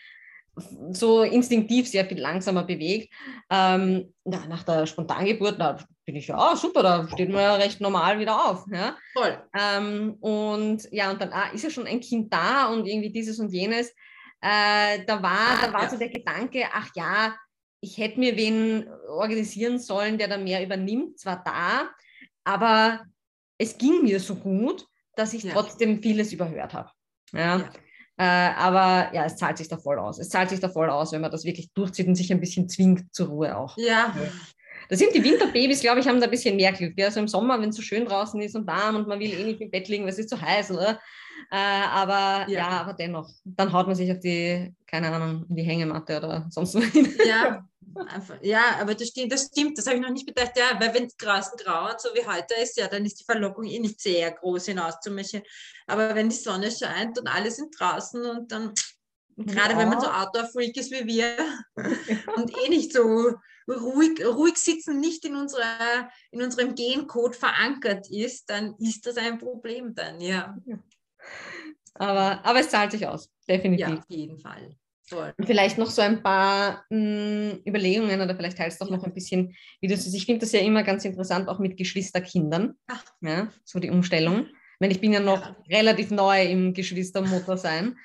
so instinktiv sehr viel langsamer bewegt. Ähm, na, nach der Spontangeburt, da bin ich ja, oh, super, da steht man ja recht normal wieder auf. Ja? Voll. Ähm, und ja, und dann ah, ist ja schon ein Kind da und irgendwie dieses und jenes. Äh, da war, ah, da war so der Gedanke, ach ja, ich hätte mir wen organisieren sollen, der da mehr übernimmt, zwar da, aber es ging mir so gut, dass ich ja. trotzdem vieles überhört habe. Ja. ja. Äh, aber ja, es zahlt sich da voll aus. Es zahlt sich da voll aus, wenn man das wirklich durchzieht und sich ein bisschen zwingt zur Ruhe auch. Ja. Da sind die Winterbabys, glaube ich, haben da ein bisschen mehr Glück. Also im Sommer, wenn es so schön draußen ist und warm und man will eh nicht im Bett liegen, weil es ist zu heiß, oder? Äh, aber ja. ja. aber dennoch, dann haut man sich auf die, keine Ahnung, in die Hängematte oder sonst wo hin. Ja, Einfach, ja, aber das stimmt, das stimmt, das habe ich noch nicht bedacht. Ja, weil wenn es draußen grau und so wie heute ist, ja, dann ist die Verlockung eh nicht sehr groß hinauszumischen. Aber wenn die Sonne scheint und alle sind draußen und dann, gerade ja. wenn man so Outdoor-Freak ist wie wir und eh nicht so ruhig, ruhig sitzen, nicht in, unserer, in unserem Gencode verankert ist, dann ist das ein Problem dann, ja. Aber, aber es zahlt sich aus, definitiv. Ja, auf jeden Fall. Voll. Vielleicht noch so ein paar mh, hm, Überlegungen oder vielleicht teilst du auch noch ein bisschen, wie du siehst. Ich finde das ja immer ganz interessant, auch mit Geschwisterkindern. Ach. Ja, so die Umstellung. Ich, ich bin ja noch ja. relativ neu im Geschwistermuttersein.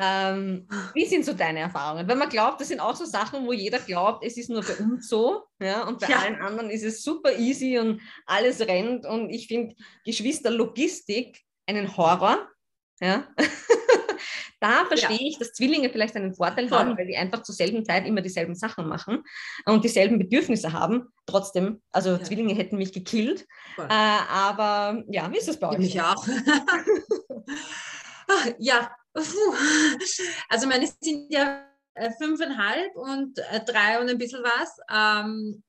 Ähm, wie sind so deine Erfahrungen? Weil man glaubt, das sind auch so Sachen, wo jeder glaubt, es ist nur bei uns so, ja, und bei ja. allen anderen ist es super easy und alles rennt. Und ich finde Geschwisterlogistik einen Horror. Ja. Da verstehe ja. ich, dass Zwillinge vielleicht einen Vorteil Voll. haben, weil die einfach zur selben Zeit immer dieselben Sachen machen und dieselben Bedürfnisse haben. Trotzdem, also ja. Zwillinge hätten mich gekillt. Äh, aber ja, wie ist das bei euch? Mich auch. Ach, ja, also meine sind ja äh, fünfeinhalb und äh, drei und ein bisschen was. Ähm,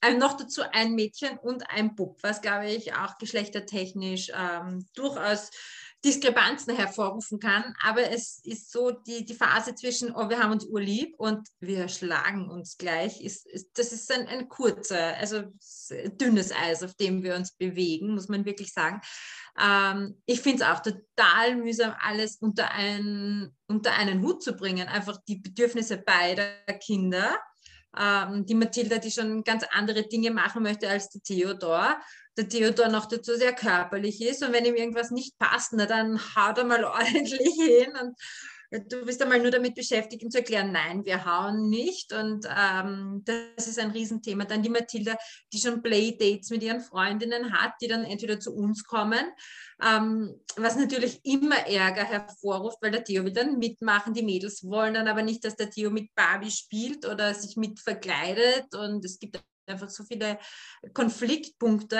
also noch dazu ein Mädchen und ein Bub, was glaube ich auch geschlechtertechnisch ähm, durchaus Diskrepanzen hervorrufen kann. Aber es ist so die, die Phase zwischen, oh, wir haben uns urlieb und wir schlagen uns gleich, ist, ist das ist ein, ein kurzer, also dünnes Eis, auf dem wir uns bewegen, muss man wirklich sagen. Ähm, ich finde es auch total mühsam, alles unter, ein, unter einen Hut zu bringen. Einfach die Bedürfnisse beider Kinder ähm, die Mathilda, die schon ganz andere Dinge machen möchte als der Theodor. Der Theodor noch dazu sehr körperlich ist und wenn ihm irgendwas nicht passt, na, dann haut er mal ordentlich hin und du bist einmal nur damit beschäftigt, ihm zu erklären, nein, wir hauen nicht. Und ähm, das ist ein Riesenthema. Dann die Mathilda, die schon Playdates mit ihren Freundinnen hat, die dann entweder zu uns kommen, ähm, was natürlich immer Ärger hervorruft, weil der Theo will dann mitmachen. Die Mädels wollen dann aber nicht, dass der Theo mit Barbie spielt oder sich mit verkleidet. Und es gibt einfach so viele Konfliktpunkte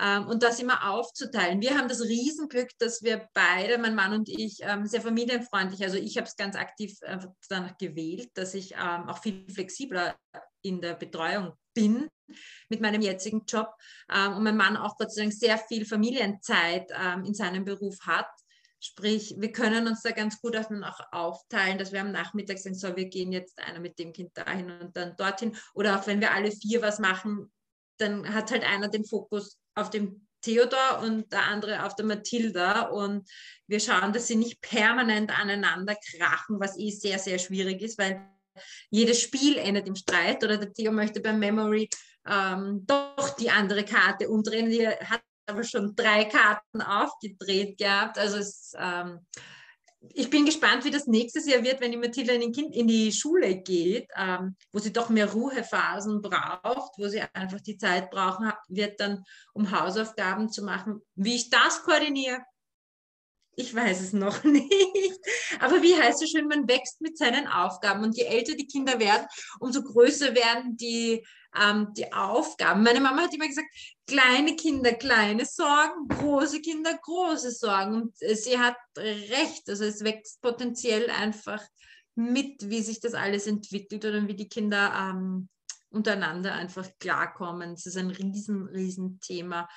ähm, und das immer aufzuteilen. Wir haben das Riesenglück, dass wir beide, mein Mann und ich, ähm, sehr familienfreundlich, also ich habe es ganz aktiv äh, danach gewählt, dass ich ähm, auch viel flexibler in der Betreuung bin mit meinem jetzigen Job ähm, und mein Mann auch Gott sehr viel Familienzeit ähm, in seinem Beruf hat. Sprich, wir können uns da ganz gut auch aufteilen, dass wir am Nachmittag sagen, so, wir gehen jetzt einer mit dem Kind dahin und dann dorthin. Oder auch wenn wir alle vier was machen, dann hat halt einer den Fokus auf dem Theodor und der andere auf der Mathilda. Und wir schauen, dass sie nicht permanent aneinander krachen, was eh sehr, sehr schwierig ist, weil jedes Spiel endet im Streit oder der Theo möchte beim Memory ähm, doch die andere Karte umdrehen. Die hat aber schon drei Karten aufgedreht gehabt. Also es, ähm, ich bin gespannt, wie das nächstes Jahr wird, wenn die Mathilda in, kind, in die Schule geht, ähm, wo sie doch mehr Ruhephasen braucht, wo sie einfach die Zeit brauchen wird, dann um Hausaufgaben zu machen. Wie ich das koordiniere, ich weiß es noch nicht. Aber wie heißt es schön, man wächst mit seinen Aufgaben. Und je älter die Kinder werden, umso größer werden die, ähm, die Aufgaben. Meine Mama hat immer gesagt, kleine Kinder, kleine Sorgen, große Kinder, große Sorgen. Und sie hat recht. Also es wächst potenziell einfach mit, wie sich das alles entwickelt oder wie die Kinder ähm, untereinander einfach klarkommen. Es ist ein riesen, riesen Thema.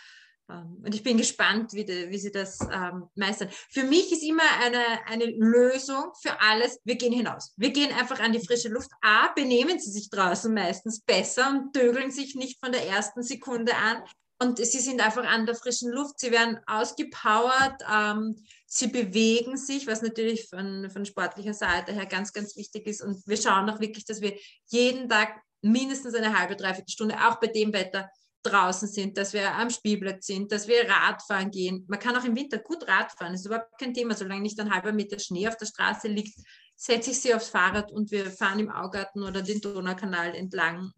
Ähm, und ich bin gespannt, wie, die, wie sie das ähm, meistern. Für mich ist immer eine, eine Lösung für alles, wir gehen hinaus. Wir gehen einfach an die frische Luft. A, benehmen sie sich draußen meistens besser und dögeln sich nicht von der ersten Sekunde an. Und sie sind einfach an der frischen Luft, sie werden ausgepowert, ähm, sie bewegen sich, was natürlich von, von sportlicher Seite her ganz, ganz wichtig ist. Und wir schauen auch wirklich, dass wir jeden Tag mindestens eine halbe, dreiviertel Stunde, auch bei dem Wetter, draußen sind, dass wir am Spielplatz sind, dass wir Radfahren gehen. Man kann auch im Winter gut Radfahren, das ist überhaupt kein Thema, solange nicht ein halber Meter Schnee auf der Straße liegt, setze ich sie aufs Fahrrad und wir fahren im Augarten oder den Donaukanal entlang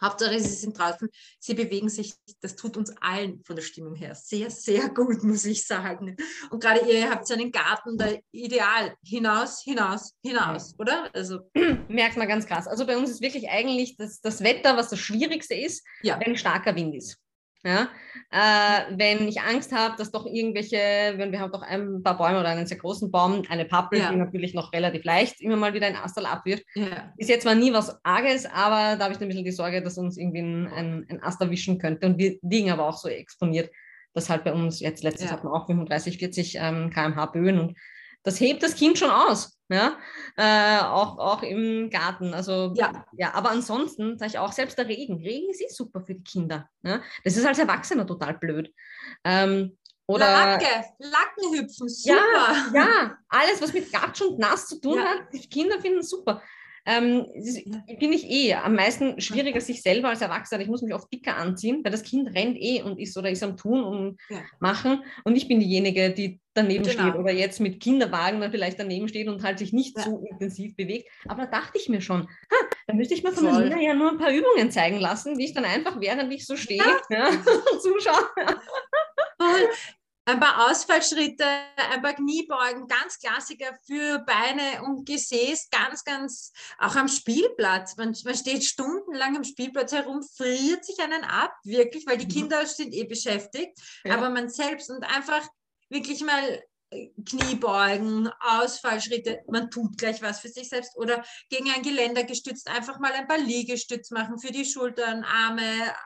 Hauptsache, sie sind draußen, sie bewegen sich. Das tut uns allen von der Stimmung her sehr, sehr gut, muss ich sagen. Und gerade ihr habt einen Garten, da ideal. Hinaus, hinaus, hinaus, oder? Also merkt man ganz krass. Also bei uns ist wirklich eigentlich das, das Wetter, was das Schwierigste ist, ja. wenn starker Wind ist. Ja? Äh, wenn ich Angst habe, dass doch irgendwelche, wenn wir haben doch ein paar Bäume oder einen sehr großen Baum, eine Pappel, ja. die natürlich noch relativ leicht immer mal wieder ein Astal abwirft. Ja. Ist jetzt zwar nie was Arges, aber da habe ich ein bisschen die Sorge, dass uns irgendwie ein, ein Ast erwischen könnte. Und wir liegen aber auch so exponiert, dass halt bei uns jetzt letztes ja. hatten wir auch 35, 40 ähm, kmh Böen und das hebt das Kind schon aus. Ja, äh, auch, auch im Garten. Also ja, ja aber ansonsten sage ich auch, selbst der Regen. Regen ist eh super für die Kinder. Ja? Das ist als Erwachsener total blöd. Ähm, oder, Lacke, Lackenhüpfen, super. Ja, ja, alles, was mit Gatsch und Nass zu tun ja. hat, die Kinder finden super. Ähm, bin ich eh am meisten schwieriger sich selber als Erwachsener. Ich muss mich oft dicker anziehen, weil das Kind rennt eh und ist oder ist am Tun und ja. machen. Und ich bin diejenige, die daneben genau. steht oder jetzt mit Kinderwagen dann vielleicht daneben steht und halt sich nicht ja. so intensiv bewegt. Aber da dachte ich mir schon, ha, da müsste ich mir von Voll. der Nina ja nur ein paar Übungen zeigen lassen, wie ich dann einfach, während ich so stehe, ja. zuschaue. Ein paar Ausfallschritte, ein paar Kniebeugen, ganz Klassiker für Beine und Gesäß, ganz, ganz, auch am Spielplatz. Man, man steht stundenlang am Spielplatz herum, friert sich einen ab, wirklich, weil die mhm. Kinder sind eh beschäftigt, ja. aber man selbst und einfach wirklich mal Kniebeugen, Ausfallschritte, man tut gleich was für sich selbst oder gegen ein Geländer gestützt einfach mal ein paar Liegestütz machen für die Schultern, Arme,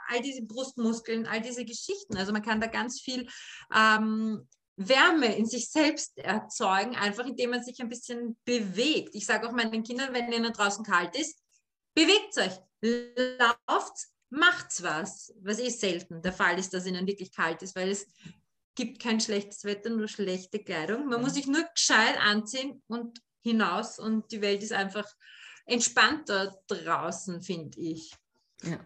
all diese Brustmuskeln, all diese Geschichten. Also man kann da ganz viel ähm, Wärme in sich selbst erzeugen, einfach indem man sich ein bisschen bewegt. Ich sage auch meinen Kindern, wenn ihnen draußen kalt ist, bewegt euch, lauft, macht's was, was eh selten der Fall ist, dass ihnen wirklich kalt ist, weil es gibt kein schlechtes Wetter, nur schlechte Kleidung. Man muss sich nur gescheit anziehen und hinaus und die Welt ist einfach entspannter draußen, finde ich. Ja,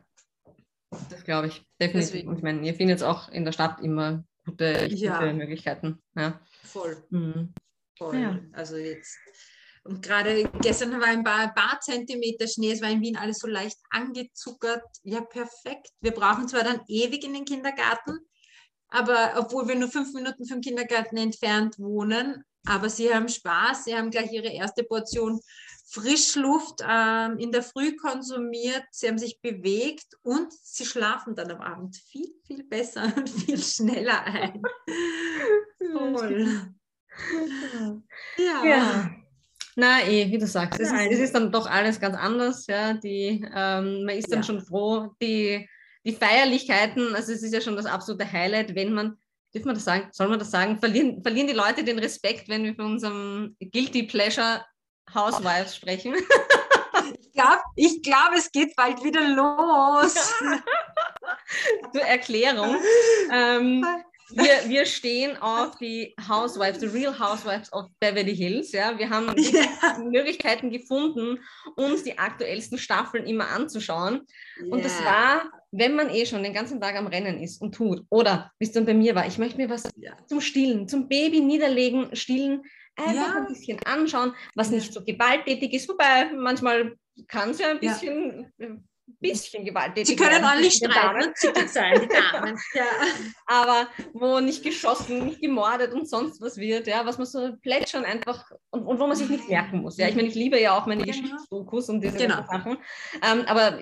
das glaube ich definitiv. Deswegen. Und ich meine, ihr findet auch in der Stadt immer gute, ja. gute Möglichkeiten. Ja. Voll. Mhm. Voll. Ja. Also jetzt. Und gerade gestern war ein paar, ein paar Zentimeter Schnee, es war in Wien alles so leicht angezuckert. Ja, perfekt. Wir brauchen zwar dann ewig in den Kindergarten, aber obwohl wir nur fünf Minuten vom Kindergarten entfernt wohnen, aber sie haben Spaß, sie haben gleich ihre erste Portion Frischluft ähm, in der Früh konsumiert, sie haben sich bewegt und sie schlafen dann am Abend viel, viel besser und viel schneller ein. Toll. Ja. ja. Na, eh, wie du sagst, es ist, es ist, dann doch alles ganz anders. Ja, die, ähm, man ist dann ja. schon froh, die die Feierlichkeiten, also es ist ja schon das absolute Highlight, wenn man, dürfen wir das sagen, soll man das sagen, verlieren, verlieren die Leute den Respekt, wenn wir von unserem Guilty Pleasure Housewives sprechen? Ich glaube, ich glaub, es geht bald wieder los. Zur Erklärung. Ähm, wir, wir stehen auf die Housewives, the Real Housewives of Beverly Hills. Ja? Wir haben ja. Möglichkeiten gefunden, uns die aktuellsten Staffeln immer anzuschauen. Und yeah. das war, wenn man eh schon den ganzen Tag am Rennen ist und tut. Oder, wie es dann bei mir war, ich möchte mir was ja. zum Stillen, zum Baby niederlegen, stillen, einfach ja. ein bisschen anschauen, was nicht so gewalttätig ist. Wobei manchmal kann es ja ein bisschen bisschen gewalttätig Sie können ordentlich streiten und sein, die Damen. ja. Aber wo nicht geschossen, nicht gemordet und sonst was wird, ja, was man so plätschern einfach und, und wo man sich nicht merken muss. Ja, ich meine, ich liebe ja auch meine genau. Geschichtsdokus und diese genau. Sachen. Ähm, aber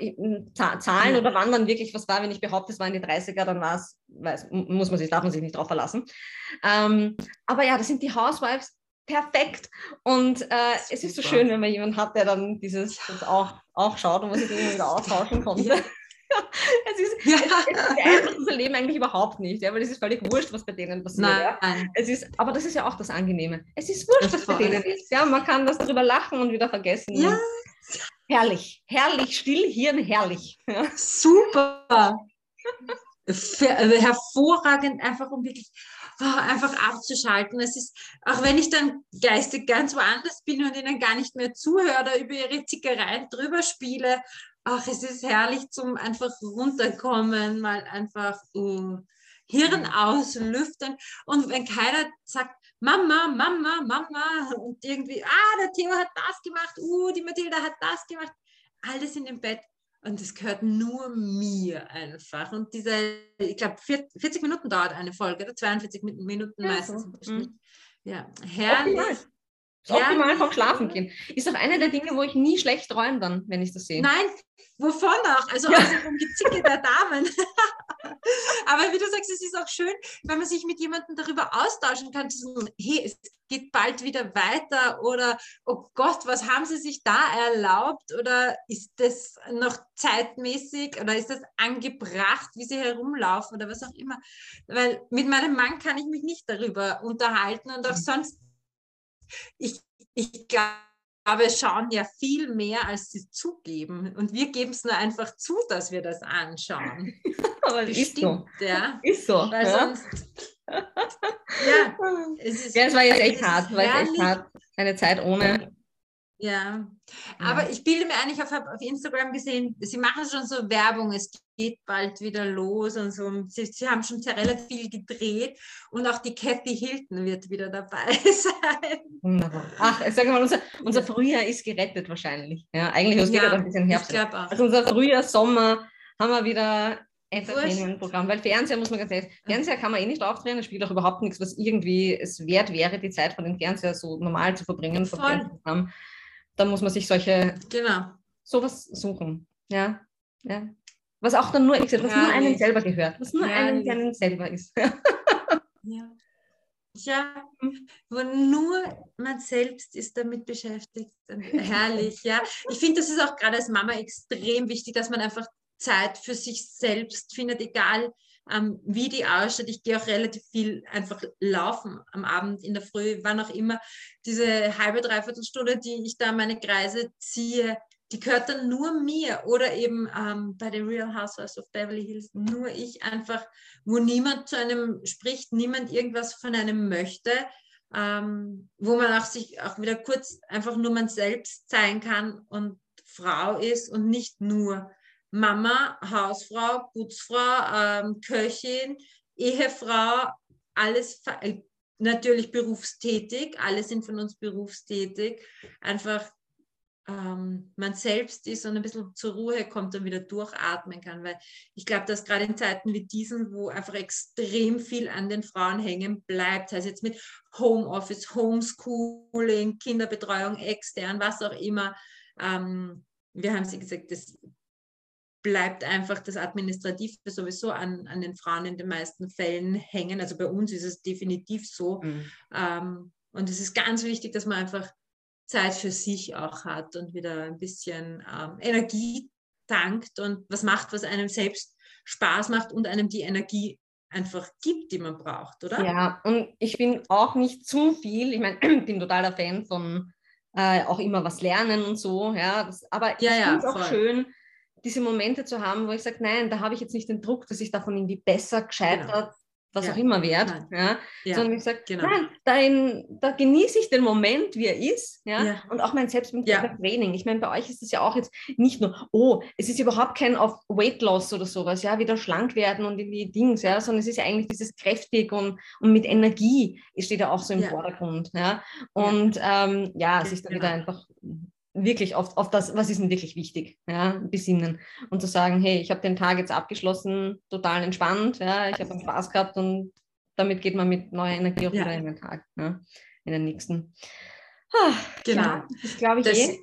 Zahlen oder wann dann wirklich was war, wenn ich behaupte, es war in die 30er, dann war es, muss man sich, darf man sich nicht drauf verlassen. Ähm, aber ja, das sind die Housewives perfekt. Und äh, es ist so schön, wenn man jemanden hat, der dann dieses das auch, auch schaut und was ich wieder austauschen konnte. Ja. es ist, ja. es, es unser Leben eigentlich überhaupt nicht, ja, weil es ist völlig wurscht, was bei denen passiert. Nein. Ja. Es ist, aber das ist ja auch das Angenehme. Es ist wurscht, was bei denen ist. Ja, man kann das darüber lachen und wieder vergessen. Ja. Herrlich, herrlich, still, Hirn, herrlich. Ja. Super. Äh, hervorragend, einfach um wirklich einfach abzuschalten. Es ist, auch wenn ich dann geistig ganz woanders bin und ihnen gar nicht mehr zuhöre oder über ihre Zickereien drüber spiele, ach, es ist herrlich zum einfach runterkommen, mal einfach uh, Hirn auslüften. Und wenn keiner sagt, Mama, Mama, Mama und irgendwie, ah, der Theo hat das gemacht, uh, die Mathilda hat das gemacht, alles in dem Bett und es gehört nur mir einfach. Und diese, ich glaube, 40 Minuten dauert eine Folge, oder 42 Minuten ja, meistens. So. Mhm. Ja, herrlich. Optimal. Optimal vom Schlafen gehen. Ist auch eine der Dinge, wo ich nie schlecht träume dann, wenn ich das sehe. Nein, wovon auch? Also ja. außer vom Gezicke der Damen. Aber wie du sagst, es ist auch schön, wenn man sich mit jemandem darüber austauschen kann, so, hey, es geht bald wieder weiter oder oh Gott, was haben sie sich da erlaubt oder ist das noch zeitmäßig oder ist das angebracht, wie sie herumlaufen oder was auch immer. Weil mit meinem Mann kann ich mich nicht darüber unterhalten und auch mhm. sonst, ich, ich glaube, es schauen ja viel mehr, als sie zugeben. Und wir geben es nur einfach zu, dass wir das anschauen. aber das ist so. Ja. Ist so. Weil ja. sonst. Ja, es, ist, ja, es war jetzt echt hart. War jetzt echt hart. Eine Zeit ohne ja, aber ich bilde mir eigentlich, auf, auf Instagram gesehen, sie machen schon so Werbung, es geht bald wieder los und so. Sie, sie haben schon sehr relativ viel gedreht und auch die Kathy Hilton wird wieder dabei sein. Ach, sag mal, unser, unser Frühjahr ist gerettet wahrscheinlich. Ja, eigentlich ist ja, wieder ein bisschen Herbst. Ich auch. Also unser Frühjahr, Sommer haben wir wieder Entertainment-Programm, weil Fernseher muss man ganz ehrlich, Fernseher kann man eh nicht aufdrehen, es spielt auch überhaupt nichts, was irgendwie es wert wäre, die Zeit von den Fernseher so normal zu verbringen. Da muss man sich solche, genau. sowas suchen. Ja, ja. Was auch dann nur, ich was nur einem selber gehört, was nur einem, der einem selber ist. ja. Ja, wo nur man selbst ist damit beschäftigt. Herrlich, ja. Ich finde, das ist auch gerade als Mama extrem wichtig, dass man einfach Zeit für sich selbst findet, egal ähm, wie die ausschaut. Ich gehe auch relativ viel einfach laufen am Abend, in der Früh, wann auch immer. Diese halbe, dreiviertel Stunde, die ich da meine Kreise ziehe, die gehört dann nur mir oder eben ähm, bei den Real Housewives of Beverly Hills nur ich einfach, wo niemand zu einem spricht, niemand irgendwas von einem möchte, ähm, wo man auch sich auch wieder kurz einfach nur man selbst sein kann und Frau ist und nicht nur Mama, Hausfrau, Putzfrau, ähm, Köchin, Ehefrau, alles äh, natürlich berufstätig, alle sind von uns berufstätig, einfach ähm, man selbst ist und ein bisschen zur Ruhe kommt und wieder durchatmen kann. Weil ich glaube, dass gerade in Zeiten wie diesen, wo einfach extrem viel an den Frauen hängen bleibt, sei es jetzt mit Homeoffice, Homeschooling, Kinderbetreuung, extern, was auch immer, ähm, wir haben sie gesagt, das bleibt einfach das Administrative sowieso an, an den Frauen in den meisten Fällen hängen. Also bei uns ist es definitiv so. Mhm. Ähm, und es ist ganz wichtig, dass man einfach Zeit für sich auch hat und wieder ein bisschen ähm, Energie tankt und was macht, was einem selbst Spaß macht und einem die Energie einfach gibt, die man braucht, oder? Ja, und ich bin auch nicht zu viel, ich meine, ich bin totaler Fan von äh, auch immer was lernen und so, ja, das, aber ich ja, finde es auch voll. schön, diese Momente zu haben, wo ich sage, nein, da habe ich jetzt nicht den Druck, dass ich davon irgendwie besser, gescheiter, genau was ja. auch immer wert, ja, ja. sondern ich sage, genau. nein, dahin, da genieße ich den Moment, wie er ist, ja, ja. und auch mein selbstbewusstes Training. Ich meine, bei euch ist es ja auch jetzt nicht nur, oh, es ist überhaupt kein auf Weight Loss oder sowas, ja, wieder schlank werden und die Dings, ja, sondern es ist ja eigentlich dieses kräftig und, und mit Energie steht ja auch so im Vordergrund, ja, und ähm, ja, sich dann wieder genau. einfach wirklich auf, auf das, was ist denn wirklich wichtig, ja, besinnen und zu sagen, hey, ich habe den Tag jetzt abgeschlossen, total entspannt, ja, ich habe Spaß gehabt und damit geht man mit neuer Energie auch ja. wieder in den Tag, ja, in den nächsten. Ah, genau. Ja, das glaube ich das, eh.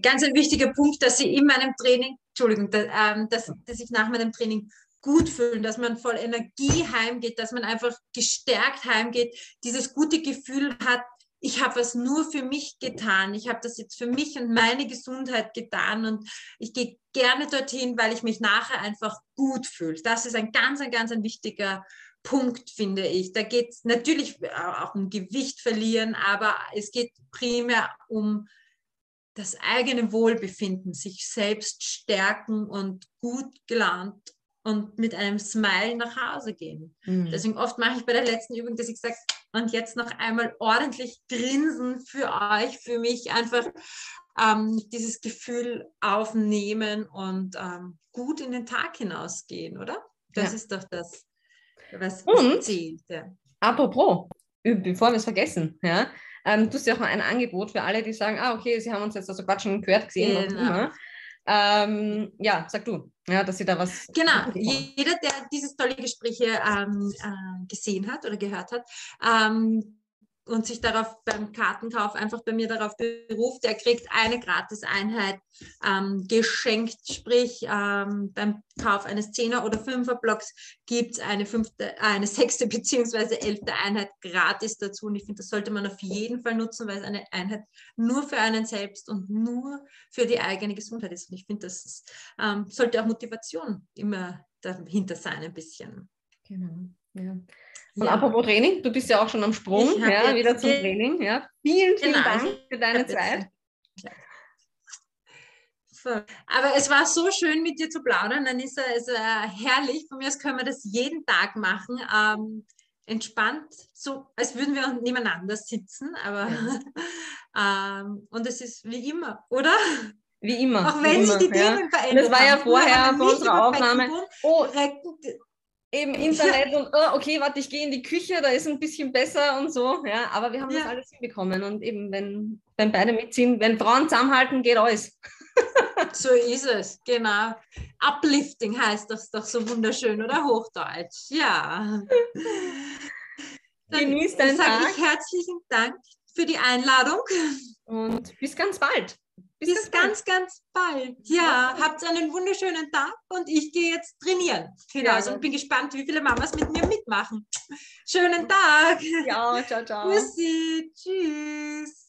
Ganz ein wichtiger Punkt, dass Sie in meinem Training, Entschuldigung, dass, ähm, dass, dass ich nach meinem Training gut fühlen, dass man voll Energie heimgeht, dass man einfach gestärkt heimgeht, dieses gute Gefühl hat, ich habe was nur für mich getan. Ich habe das jetzt für mich und meine Gesundheit getan und ich gehe gerne dorthin, weil ich mich nachher einfach gut fühle. Das ist ein ganz, ein ganz ein wichtiger Punkt, finde ich. Da geht es natürlich auch um Gewicht verlieren, aber es geht primär um das eigene Wohlbefinden, sich selbst stärken und gut gelaunt und mit einem Smile nach Hause gehen. Mhm. Deswegen oft mache ich bei der letzten Übung, dass ich sage, und jetzt noch einmal ordentlich grinsen für euch, für mich einfach ähm, dieses Gefühl aufnehmen und ähm, gut in den Tag hinausgehen, oder? Das ja. ist doch das, was und, zählt. Ja. Apropos, bevor wir es vergessen, ja, ähm, du hast ja auch mal ein Angebot für alle, die sagen, ah, okay, sie haben uns jetzt also quatschen gehört, gesehen genau. und. Ähm, ja, sag du, ja, dass sie da was. Genau, jeder, der dieses tolle Gespräch hier ähm, äh, gesehen hat oder gehört hat, ähm, und sich darauf beim Kartenkauf einfach bei mir darauf beruft, der kriegt eine Gratiseinheit ähm, geschenkt. Sprich, ähm, beim Kauf eines Zehner- oder Fünfer-Blocks gibt es eine, fünfte, eine sechste beziehungsweise elfte Einheit gratis dazu. Und ich finde, das sollte man auf jeden Fall nutzen, weil es eine Einheit nur für einen selbst und nur für die eigene Gesundheit ist. Und ich finde, das ist, ähm, sollte auch Motivation immer dahinter sein, ein bisschen. Genau, ja. Und ja. apropos Training, du bist ja auch schon am Sprung, ja, wieder zum Training. Ja. Vielen, vielen genau. Dank für deine Zeit. Aber es war so schön, mit dir zu plaudern. Dann ist es äh, herrlich. Von mir aus können wir das jeden Tag machen. Ähm, entspannt, so als würden wir nebeneinander sitzen. Aber ähm, und es ist wie immer, oder? Wie immer. Auch wenn sich die Themen ja. verändern. Das war ja vorher vor unserer Aufnahme. Oh, eben Internet ja. und oh, okay, warte, ich gehe in die Küche, da ist ein bisschen besser und so. Ja, aber wir haben ja. das alles hinbekommen und eben, wenn, wenn beide mitziehen, wenn Frauen zusammenhalten, geht alles. So ist es, genau. Uplifting heißt das doch so wunderschön, oder Hochdeutsch? Ja. Genieß deinen sage Tag ich herzlichen Dank für die Einladung. und bis ganz bald. Bis, ganz, ganz bald. Ja, habt einen wunderschönen Tag und ich gehe jetzt trainieren. Genau, Ja. also ich bin gespannt, wie viele Mamas mit mir mitmachen. Schönen Tag. Ja, ciao, ciao. Bussi. Tschüss.